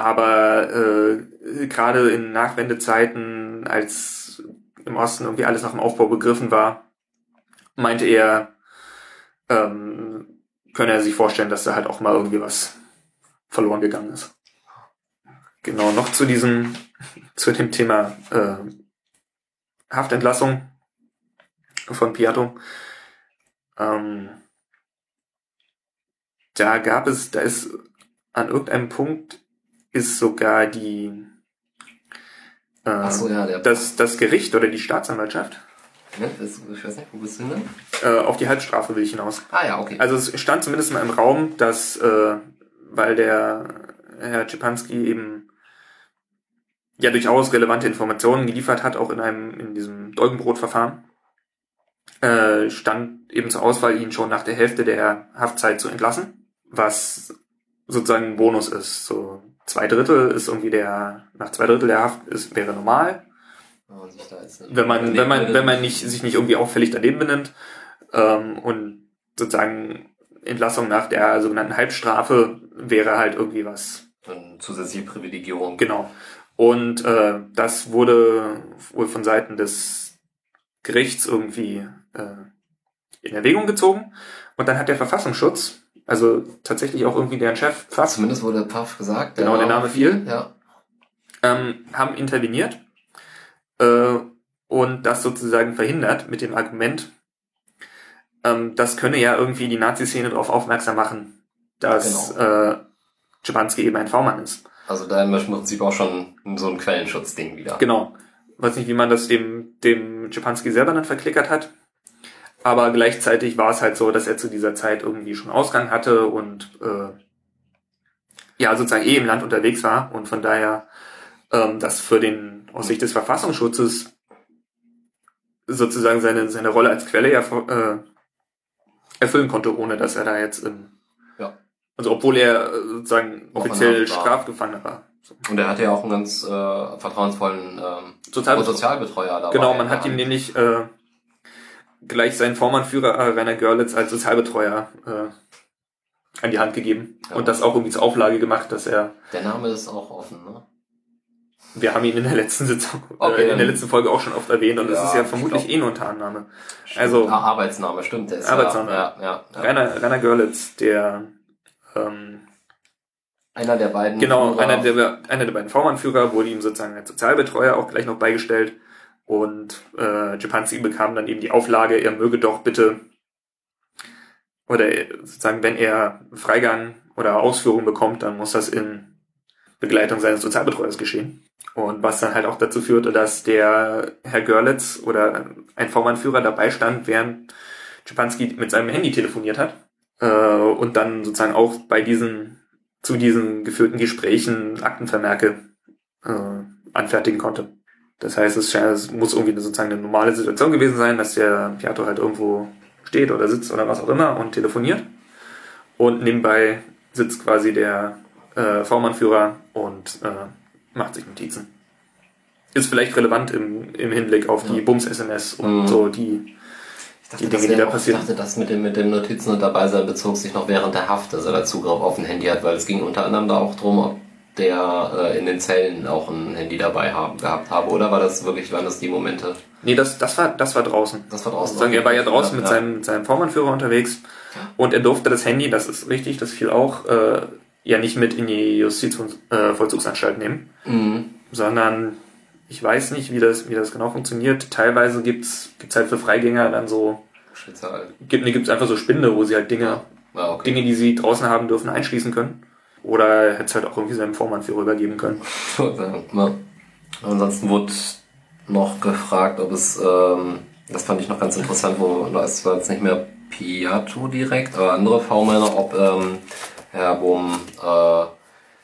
Aber äh, gerade in Nachwendezeiten, als im Osten irgendwie alles nach dem Aufbau begriffen war, meinte er, ähm, könne er sich vorstellen, dass da halt auch mal irgendwie was verloren gegangen ist. Genau, noch zu diesem, [LAUGHS] zu dem Thema äh, Haftentlassung von Piatto. Ähm, da gab es, da ist an irgendeinem Punkt ist sogar die äh, so, ja, das, das Gericht oder die Staatsanwaltschaft Ne? Das, ich weiß nicht, wo bist du denn? äh, auf die Halbstrafe will ich hinaus. Ah ja, okay. Also es stand zumindest mal im Raum, dass äh, weil der Herr Czepanski eben ja durchaus relevante Informationen geliefert hat, auch in einem in diesem Dolgenbrot-Verfahren, äh, stand eben zur Auswahl, ihn schon nach der Hälfte der Haftzeit zu entlassen, was sozusagen ein Bonus ist. So zwei Drittel ist irgendwie der nach zwei Drittel der Haft ist wäre normal, Wenn man wenn man, wenn man nicht, sich nicht irgendwie auffällig daneben benimmt, ähm, und sozusagen Entlassung nach der sogenannten Halbstrafe wäre halt irgendwie was. Eine zusätzliche Privilegierung. Genau. Und äh, das wurde wohl von Seiten des Gerichts irgendwie äh, in Erwägung gezogen. Und dann hat der Verfassungsschutz, also tatsächlich auch irgendwie deren Chef, Pfaff, Zumindest wurde Puff gesagt. Genau, der Name fiel. Ja. ähm, haben interveniert äh, und das sozusagen verhindert mit dem Argument, ähm, das könne ja irgendwie die Nazi-Szene darauf aufmerksam machen, dass äh, Schimanski eben ein V-Mann ist. Also da haben wir im Prinzip auch schon so ein Quellenschutzding wieder. Genau. Weiß nicht, wie man das dem, dem Schipanski selber dann verklickert hat. Aber gleichzeitig war es halt so, dass er zu dieser Zeit irgendwie schon Ausgang hatte und äh, ja, sozusagen eh im Land unterwegs war und von daher ähm, das für den aus Sicht des Verfassungsschutzes sozusagen seine, seine Rolle als Quelle ja äh, erfüllen konnte, ohne dass er da jetzt in, Ja. also obwohl er äh, sozusagen offiziell Haft war. Strafgefangener war. So. Und er hatte ja auch einen ganz äh, vertrauensvollen ähm, Sozialbetreuer. Sozialbetreuer dabei. Genau, man hat ihm nämlich äh, gleich seinen Vormannführer äh, Rainer Görlitz als Sozialbetreuer äh, an die Hand gegeben Ja. und das auch irgendwie zur Auflage gemacht, dass er, Der Name ist auch offen, ne? wir haben ihn in der letzten Sitzung, Okay, äh, in der letzten Folge auch schon oft erwähnt und es Ja, ist ja ich vermutlich glaub- eh nur ein Tarnname. Also- ah, Arbeitsname, stimmt. Der ist Arbeitsname. Ja, ja, ja, ja. Rainer, Rainer Görlitz, der ähm, Einer der beiden. Genau, Führer- einer der, einer der beiden V-Mann-Führer wurde ihm sozusagen als Sozialbetreuer auch gleich noch beigestellt. Und äh, Japanzi bekam dann eben die Auflage, er möge doch bitte, oder äh, sozusagen, wenn er Freigang oder Ausführung bekommt, dann muss das in Begleitung seines Sozialbetreuers geschehen. Und was dann halt auch dazu führte, dass der Herr Görlitz oder ein V-Mann-Führer dabei stand, während Japanski mit seinem Handy telefoniert hat. Äh, und dann sozusagen auch bei diesen zu diesen geführten Gesprächen Aktenvermerke äh, anfertigen konnte. Das heißt, es, es muss irgendwie eine, sozusagen eine normale Situation gewesen sein, dass der Piatto halt irgendwo steht oder sitzt oder was auch immer und telefoniert. Und nebenbei sitzt quasi der äh, V-Mann-Führer und äh, macht sich Notizen. Ist vielleicht relevant im, im Hinblick auf die Ja. Bums-SMS und Mhm. so die. Dachte, Die Dinge, die da passieren. Ich dachte, das mit dem, mit dem Notizen und dabei sein bezog sich noch während der Haft, dass er da Zugriff auf ein Handy hat, weil es ging unter anderem da auch drum, ob der äh, in den Zellen auch ein Handy dabei haben, gehabt habe, oder war das wirklich, waren das die Momente? Nee, das, das war, das war draußen. Das war draußen. Sagen, er war ja draußen mit Ja. seinem, mit seinem V-Mann-Führer unterwegs und er durfte das Handy, das ist richtig, das fiel auch, äh, ja nicht mit in die Justizvollzugsanstalt nehmen, Mhm. sondern ich weiß nicht, wie das, wie das genau funktioniert. Teilweise gibt's, gibt's halt für Freigänger dann so, Spezial. gibt, nee, gibt's einfach so Spinde, wo sie halt Dinge, Ja, okay. Dinge, die sie draußen haben dürfen, einschließen können. Oder hätte es halt auch irgendwie seinem Vormannführer übergeben können. ja. Ansonsten wurde noch gefragt, ob es, ähm, das fand ich noch ganz interessant, wo das war jetzt nicht mehr Piatto direkt, aber andere V-Männer, ob ähm, Herr Bohm äh,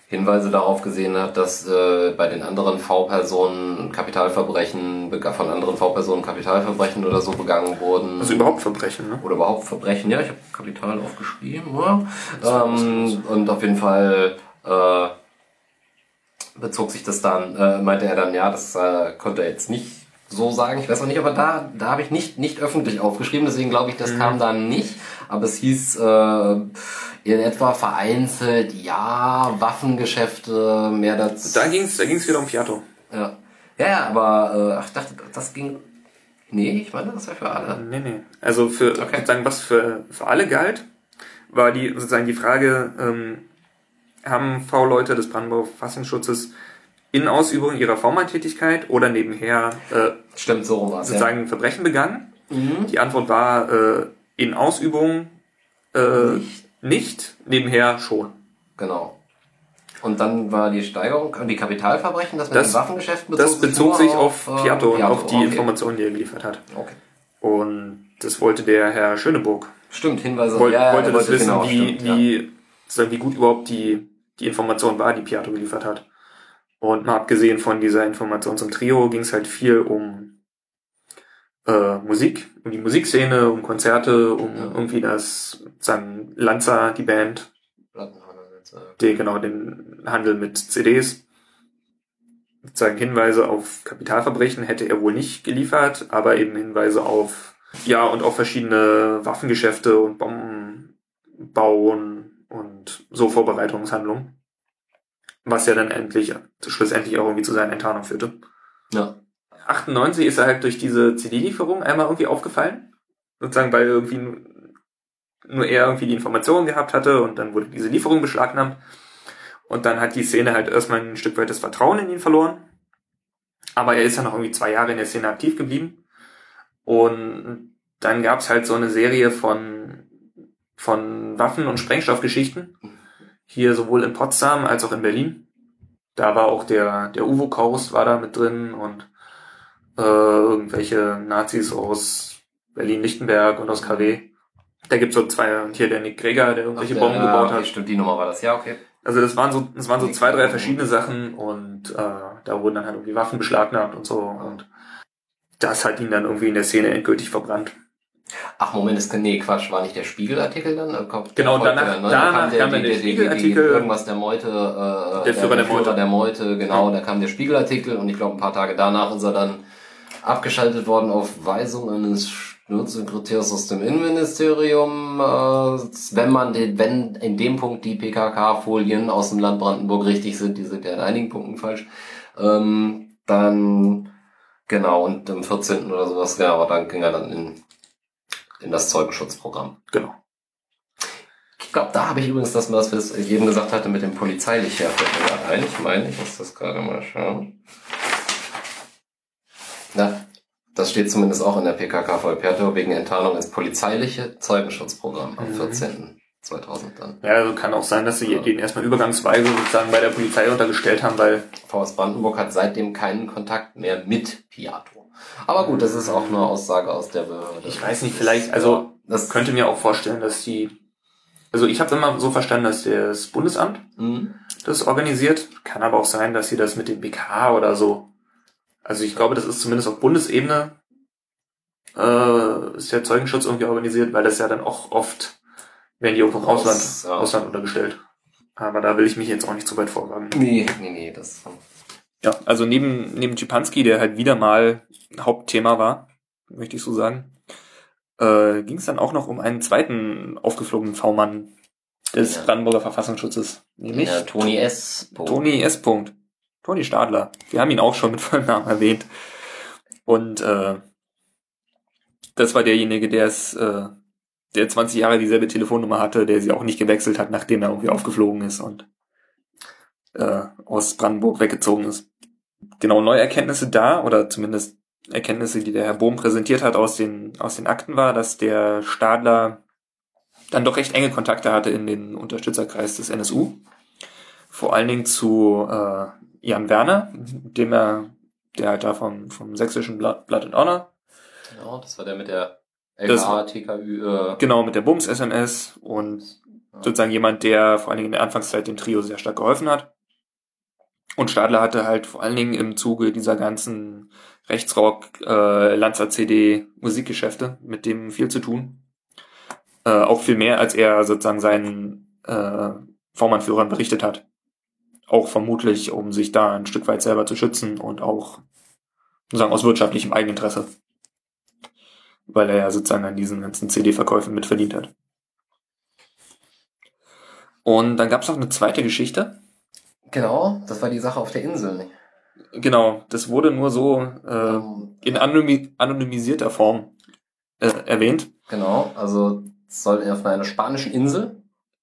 Hinweise darauf gesehen hat, dass äh, bei den anderen V-Personen Kapitalverbrechen, von anderen V-Personen Kapitalverbrechen oder so begangen wurden. Also überhaupt Verbrechen, ne? oder überhaupt Verbrechen. Ja, ich habe Kapital aufgeschrieben. Ja. war Ähm, und auf jeden Fall äh, bezog sich das dann, äh, meinte er dann, ja, das äh, konnte er jetzt nicht so sagen. Ich weiß auch nicht, aber da, da habe ich nicht, nicht öffentlich aufgeschrieben, deswegen glaube ich, das Mhm. kam dann nicht. Aber es hieß äh, in etwa vereinzelt, ja, Waffengeschäfte, mehr dazu. Da ging's, da ging's wieder um Piatto. Ja, ja, ja aber äh, ach, ich dachte, das ging. Nee, ich meine, das wäre für alle. Nee, nee. Also für Okay. sozusagen, was für, für alle galt, war die sozusagen die Frage, ähm, haben V-Leute des Brandenburger Verfassungsschutzes in Ausübung ihrer V-Mann-Tätigkeit oder nebenher äh, Stimmt, so war's, ja. sozusagen Verbrechen begangen? Mhm. Die Antwort war äh, in Ausübung äh, Nicht. nicht, nebenher schon. Genau. Und dann war die Steigerung, und die Kapitalverbrechen, das mit Das- den Waffengeschäften bezog Das bezog sich auf äh, Piatto und auf die okay. Informationen, die er geliefert hat. Okay. Und das wollte der Herr Schöneburg. Stimmt, Hinweise. Woll, ja, ja, wollte das wissen, genau, wie, stimmt, ja. wie, sozusagen, wie gut überhaupt die, die Information war, die Piatto geliefert hat. Und mal abgesehen von dieser Information zum Trio ging es halt viel um äh, Musik, um die Musikszene, um Konzerte, um Ja. irgendwie das, sozusagen Lanza, die Band, die, genau, den Handel mit CDs. Sozusagen Hinweise auf Kapitalverbrechen hätte er wohl nicht geliefert, aber eben Hinweise auf, ja, und auch verschiedene Waffengeschäfte und Bombenbauen und so Vorbereitungshandlungen. Was ja dann endlich, schlussendlich auch irgendwie zu seiner Enttarnung führte. Ja. 98 ist er halt durch diese CD-Lieferung einmal irgendwie aufgefallen. Sozusagen, weil irgendwie nur- er irgendwie die Informationen gehabt hatte und dann wurde diese Lieferung beschlagnahmt. Und dann hat die Szene halt erstmal ein Stück weit das Vertrauen in ihn verloren. Aber er ist ja noch irgendwie zwei Jahre in der Szene aktiv geblieben. Und dann gab's halt so eine Serie von, von Waffen- und Sprengstoffgeschichten. Hier sowohl in Potsdam als auch in Berlin. Da war auch der, der Uvo-Kaus war da mit drin und äh, irgendwelche Nazis aus Berlin-Lichtenberg und aus KW. Da gibt's so zwei, und hier der Nick Greger, der irgendwelche Ach, Bomben ja, gebaut okay, hat. Stimmt, die Nummer war das. Ja, okay. Also das waren so, das waren so zwei, drei verschiedene Sachen und äh, da wurden dann halt irgendwie Waffen beschlagnahmt und so und das hat ihn dann irgendwie in der Szene endgültig verbrannt. Ach, Moment, das, nee, Quatsch, war nicht der Spiegelartikel dann? Kommt- Genau, danach- ne? danach kam der, kam der die- die- Spiegelartikel. Irgendwas der Meute, äh, Der Führer der Meute. der Meute, genau, da kam der Spiegelartikel und ich glaube, ein paar Tage danach ist er dann abgeschaltet worden auf Weisung eines Staatssekretärs aus dem Innenministerium, äh, wenn man den, wenn in dem Punkt die PKK-Folien aus dem Land Brandenburg richtig sind, die sind ja in einigen Punkten falsch, ähm, dann genau, und im 14. oder sowas, genau, aber dann ging er dann in, in das Zeugenschutzprogramm. Genau. Ich glaube, da habe ich übrigens das, was wir jedem gesagt hatte, mit dem polizeilich her fällt mir gerade ein. Ich meine, ich muss das gerade mal schauen. Na, das steht zumindest auch in der PKK Volperto wegen Enttarnung ins polizeiliche Zeugenschutzprogramm am Mhm. 14.2000 dann. Ja, also kann auch sein, dass sie ihn erstmal übergangsweise sozusagen bei der Polizei untergestellt haben, weil VS Brandenburg hat seitdem keinen Kontakt mehr mit Piatro. Aber gut, das ist auch nur Aussage aus der Behörde. Ich weiß nicht, vielleicht- also, das könnte mir auch vorstellen, dass die also ich habe immer so verstanden, dass das Bundesamt Mhm. das organisiert. Kann aber auch sein, dass sie das mit dem BK oder so. Also ich glaube, das ist zumindest auf Bundesebene äh, ist der Zeugenschutz irgendwie organisiert, weil das ja dann auch oft werden die irgendwo im Ausland, Aus- ja. Ausland untergestellt. Aber da will ich mich jetzt auch nicht zu weit vorwagen. Nee, nee, nee, das Ja, also neben, neben Schipanski, der halt wieder mal Hauptthema war, möchte ich so sagen, äh, ging es dann auch noch um einen zweiten aufgeflogenen V-Mann des Ja. Brandenburger Verfassungsschutzes, nämlich ja, Toni S. Toni S. Punkt. Toni Stadler. Wir haben ihn auch schon mit vollem Namen erwähnt. Und äh, das war derjenige, der es, äh, der 20 Jahre dieselbe Telefonnummer hatte, der sie auch nicht gewechselt hat, nachdem er irgendwie aufgeflogen ist und äh, aus Brandenburg weggezogen ist. Genau, neue Erkenntnisse da, oder zumindest Erkenntnisse, die der Herr Bohm präsentiert hat aus den, aus den Akten war, dass der Stadler dann doch recht enge Kontakte hatte in den Unterstützerkreis des NSU. Vor allen Dingen zu äh, Jan Werner, dem er, der halt da vom, vom sächsischen Blood, Blood and Honor, Genau, das war der mit der LKA, TKÜ, äh, genau mit der Bums-SMS und sozusagen jemand, der vor allen Dingen in der Anfangszeit dem Trio sehr stark geholfen hat. Und Stadler hatte halt vor allen Dingen im Zuge dieser ganzen Rechtsrock, äh, Lanzer CD Musikgeschäfte mit dem viel zu tun. Äh, auch viel mehr, als er sozusagen seinen äh, V-Mann-Führern berichtet hat. Auch vermutlich, um sich da ein Stück weit selber zu schützen und auch sozusagen aus wirtschaftlichem Eigeninteresse. Weil er ja sozusagen an diesen ganzen CD-Verkäufen mitverdient hat. Und dann gab es noch eine zweite Geschichte. Genau, das war die Sache auf der Insel. Genau, das wurde nur so äh, Ähm, in anonymi anonymisierter Form äh, erwähnt. genau, also soll auf einer spanischen Insel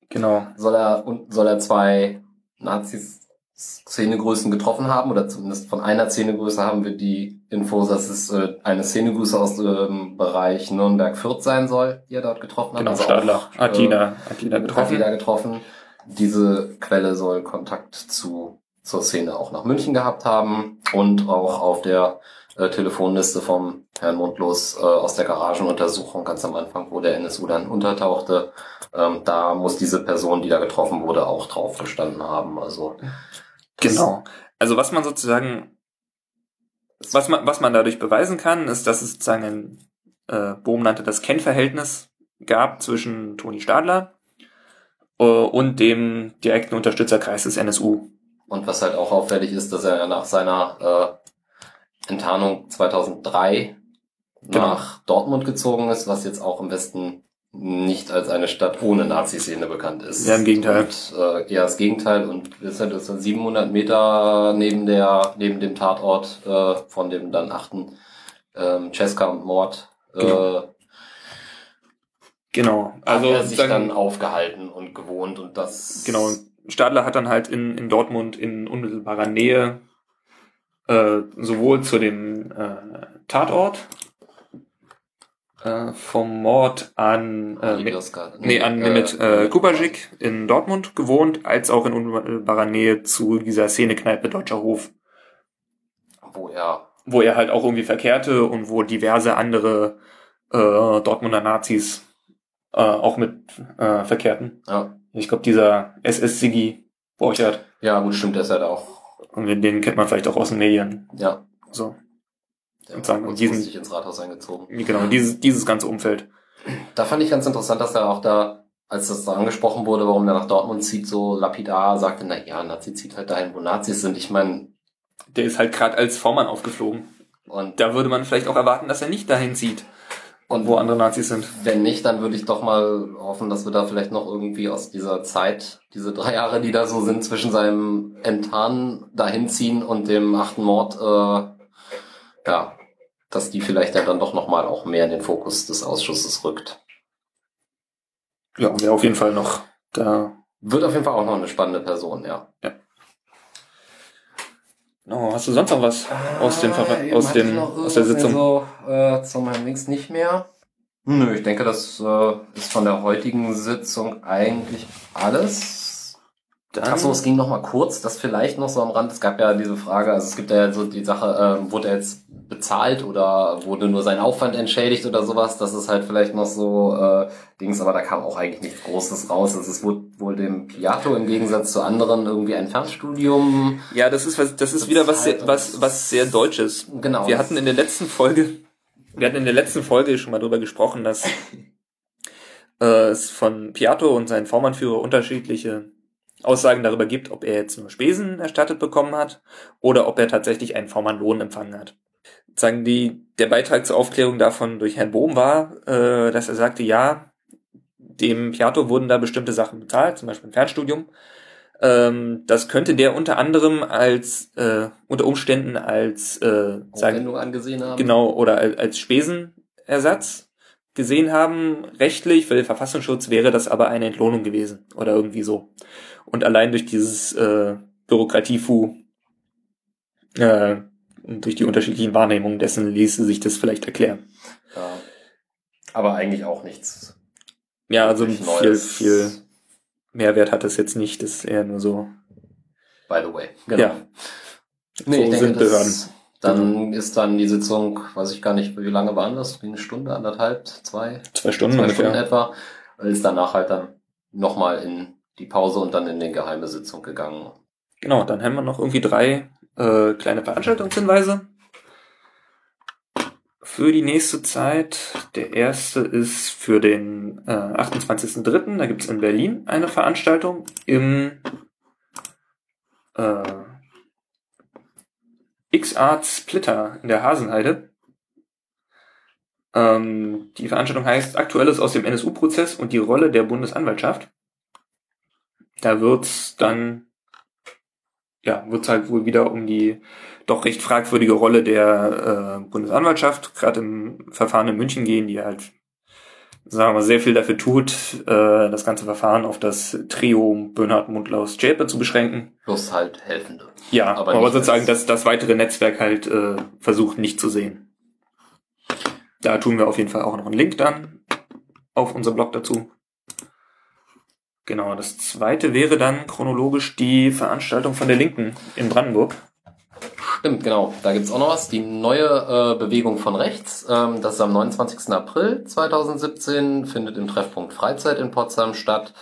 Genau. soll er und soll er zwei Nazis Szenegrößen getroffen haben oder zumindest von einer Szenegröße haben wir die Infos, dass es äh, eine Szenegröße aus dem Bereich Nürnberg-Fürth sein soll, die er dort getroffen hat. Genau, Also Stadler. auch. Attila äh, getroffen. Attila getroffen. Diese Quelle soll Kontakt zu zur Szene auch nach München gehabt haben und auch auf der äh, Telefonliste vom Herrn Mundlos äh, aus der Garagenuntersuchung ganz am Anfang, wo der NSU dann untertauchte, ähm, da muss diese Person, die da getroffen wurde, auch drauf gestanden haben. Also Genau. Also was man sozusagen, was man, was man dadurch beweisen kann, ist, dass es sozusagen ein, äh, Bohm nannte das Kennverhältnis gab zwischen Toni Stadler äh, und dem direkten Unterstützerkreis des NSU. Und was halt auch auffällig ist, dass er ja nach seiner äh, Enttarnung 2003 Genau. nach Dortmund gezogen ist, was jetzt auch im Westen nicht als eine Stadt ohne Nazi-Szene bekannt ist. Ja, im Gegenteil. Und, äh, eher das Gegenteil. Und das ist halt sind 700 Meter neben der neben dem Tatort äh, von dem dann achten ähm, Cesca und Mord äh, Genau. Genau. also hat er sich sozusagen- dann aufgehalten und gewohnt und das Genau. Stadler hat dann halt in, in Dortmund in unmittelbarer Nähe äh, sowohl zu dem äh, Tatort äh, vom Mord an äh, nee, an mit äh, Kubajik in Dortmund gewohnt, als auch in unmittelbarer Nähe zu dieser Szenekneipe Deutscher Hof, wo er wo er halt auch irgendwie verkehrte und wo diverse andere äh, Dortmunder Nazis äh, auch mit äh, verkehrten. ja, Ich glaube, dieser SS-Sigi Borchert, ja gut stimmt, der ist halt auch und den kennt man vielleicht auch aus den Medien. ja So, Der Und sagen, war diesen- kurzfristig ins Rathaus eingezogen. genau, dieses, dieses ganze Umfeld. Da fand ich ganz interessant, dass er auch da, als das da angesprochen wurde, warum er nach Dortmund zieht, so lapidar sagte, na ja, Nazi zieht halt dahin, wo Nazis sind. Ich meine, Der ist halt gerade als V-Mann aufgeflogen. und, Da würde man vielleicht auch erwarten, dass er nicht dahin zieht, und wo andere Nazis sind. wenn nicht, dann würde ich doch mal hoffen, dass wir da vielleicht noch irgendwie aus dieser Zeit, diese drei Jahre, die da so sind, zwischen seinem Enttarnen dahin ziehen und dem achten Mord, äh, ja, dass die vielleicht dann doch nochmal auch mehr in den Fokus des Ausschusses rückt. Ja, wäre auf jeden Fall noch da. Wird auf jeden Fall auch noch eine spannende Person, ja. No, hast du sonst noch was aus, dem, Ah, eben aus, dem, aus der Sitzung? So, äh, zu meinem Links nicht mehr. Nö, ich denke, das äh, ist von der heutigen Sitzung eigentlich alles. Dann- Achso, es ging noch mal kurz, das vielleicht noch so am Rand. Es gab ja diese Frage, also es gibt ja so die Sache, ähm, wurde er jetzt bezahlt oder wurde nur sein Aufwand entschädigt oder sowas. Das ist halt vielleicht noch so äh, Dings, aber da kam auch eigentlich nichts Großes raus. Also es wurde wohl dem Piato im Gegensatz zu anderen irgendwie ein Fernstudium. Ja, das ist was, das ist wieder was sehr, was, was sehr Deutsches. Genau. Wir hatten in der letzten Folge Wir hatten in der letzten Folge schon mal darüber gesprochen, dass äh, es von Piatto und seinen Vormannführer unterschiedliche Aussagen darüber gibt, ob er jetzt nur Spesen erstattet bekommen hat oder ob er tatsächlich einen V-Mann-Lohn empfangen hat. Sagen die, der Beitrag zur Aufklärung davon durch Herrn Bohm war, äh, dass er sagte, ja, dem Piatto wurden da bestimmte Sachen bezahlt, zum Beispiel ein Fernstudium. Ähm, das könnte der unter anderem als äh, unter Umständen als äh, sagen, angesehen haben. Genau, oder als, als Spesenersatz gesehen haben. Rechtlich für den Verfassungsschutz wäre das aber eine Entlohnung gewesen oder irgendwie so. Und allein durch dieses äh, Bürokratiefu, äh, durch die unterschiedlichen Wahrnehmungen dessen ließe sich das vielleicht erklären. Ja. Aber eigentlich auch nichts. Ja, also viel, viel Mehrwert hat das jetzt nicht, das ist eher nur so. By the way, genau. Ja. Nee, so ich denke, sind Behörden. Dann genau. ist dann die Sitzung, weiß ich gar nicht, wie lange waren das? Wie eine Stunde, anderthalb, zwei? Zwei Stunden zwei ungefähr. Stunden etwa. Ist danach halt dann nochmal in die Pause und dann in die geheime Sitzung gegangen. Genau, dann haben wir noch irgendwie drei äh, kleine Veranstaltungshinweise für die nächste Zeit. Der erste ist für den äh, 28.03. Da gibt es in Berlin eine Veranstaltung im äh, X-Art Splitter in der Hasenheide. Ähm, die Veranstaltung heißt Aktuelles aus dem NSU-Prozess und die Rolle der Bundesanwaltschaft. Da wird's dann, ja, wird's halt wohl wieder um die doch recht fragwürdige Rolle der äh, Bundesanwaltschaft, gerade im Verfahren in München gehen, die halt, sagen wir mal, sehr viel dafür tut, äh, das ganze Verfahren auf das Trio Bernhard Mundlaus Schäpe zu beschränken. Plus halt Helfende. Ja, aber, aber sozusagen das, das weitere Netzwerk halt äh, versucht nicht zu sehen. Da tun wir auf jeden Fall auch noch einen Link dann auf unser Blog dazu. Genau, das zweite wäre dann chronologisch die Veranstaltung von der Linken in Brandenburg. Stimmt, genau. Da gibt's auch noch was. Die neue äh, Bewegung von rechts. Ähm, das ist am 29. April 2017, findet im Treffpunkt Freizeit in Potsdam statt.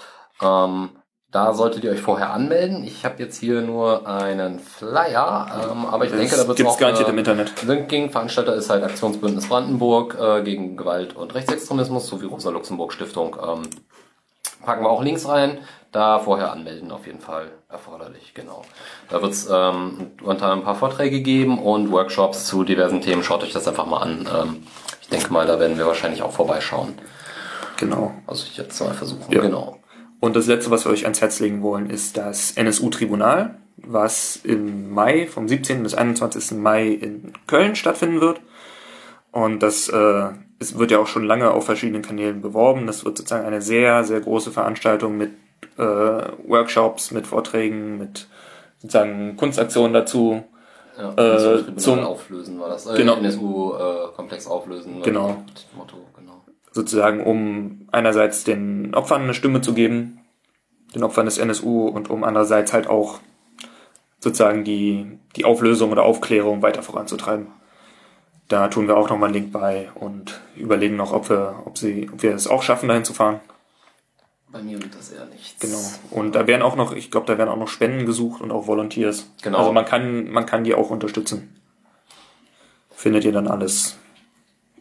Ähm, da solltet ihr euch vorher anmelden. Ich habe jetzt hier nur einen Flyer, ähm, aber ich das denke, da wird es auch gar nicht im Internet. Linking. Veranstalter ist halt Aktionsbündnis Brandenburg äh, gegen Gewalt und Rechtsextremismus sowie Rosa Luxemburg Stiftung. Ähm, Packen wir auch Links rein. Da vorher anmelden auf jeden Fall erforderlich, genau. Da wird es ähm, unter ein paar Vorträge geben und Workshops zu diversen Themen. Schaut euch das einfach mal an. Ähm, ich denke mal, da werden wir wahrscheinlich auch vorbeischauen. Genau. Also ich jetzt mal versuchen. Ja. Genau. Und das letzte, was wir euch ans Herz legen wollen, ist das NSU-Tribunal, was im Mai, vom 17. bis 21. Mai in Köln stattfinden wird. Und das äh, es wird ja auch schon lange auf verschiedenen Kanälen beworben. Das wird sozusagen eine sehr, sehr große Veranstaltung mit äh, Workshops, mit Vorträgen, mit sozusagen Kunstaktionen dazu. Ja, äh, zum Auflösen war das. Äh, genau. NSU-Komplex äh, auflösen. Genau. Motto, genau. Sozusagen, um einerseits den Opfern eine Stimme zu geben, den Opfern des NSU und um andererseits halt auch sozusagen die, die Auflösung oder Aufklärung weiter voranzutreiben. Da tun wir auch nochmal einen Link bei und überlegen noch, ob wir, ob sie, ob wir es auch schaffen, dahin zu fahren. Bei mir wird das eher nichts. Genau. Und da werden auch noch, ich glaube, da werden auch noch Spenden gesucht und auch Volunteers. Genau. Also man kann, man kann die auch unterstützen. Findet ihr dann alles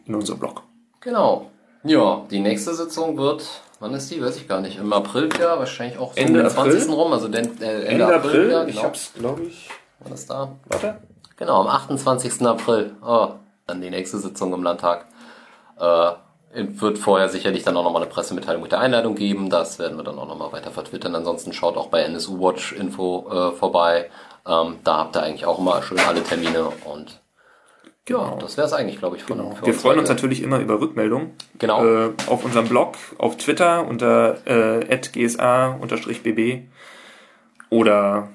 in unserem Blog. Genau. Ja, die nächste Sitzung wird, wann ist die? Weiß ich gar nicht. Im April ja, wahrscheinlich auch so Ende den 20. April? rum, also den, äh, Ende, Ende April. April ja, genau. Ich hab's, glaube ich. Wann ist da? Warte. Genau, am 28. April. Oh, dann die nächste Sitzung im Landtag. Äh, wird vorher sicherlich dann auch nochmal eine Pressemitteilung mit der Einladung geben. Das werden wir dann auch nochmal weiter vertwittern. Ansonsten schaut auch bei NSU Watch Info äh, vorbei. Ähm, da habt ihr eigentlich auch immer schön alle Termine und Genau. Ja, das wäre es eigentlich, glaube ich, von, genau. Wir freuen uns natürlich immer über Rückmeldungen. Genau. Äh, auf unserem Blog, auf Twitter unter äh, gsa-bb oder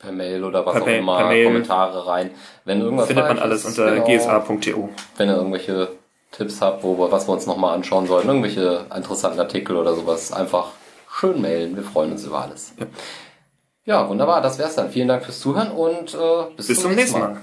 per Mail oder was per auch immer, Kommentare rein. Wenn irgendwas findet man alles ist, unter genau, gsa.tu. Wenn ihr irgendwelche Tipps habt, wo wir, was wir uns nochmal anschauen sollen, irgendwelche interessanten Artikel oder sowas, einfach schön mailen. Wir freuen uns über alles. Ja, ja wunderbar, das wär's dann. Vielen Dank fürs Zuhören und äh, bis, bis zum nächsten Mal. Mal.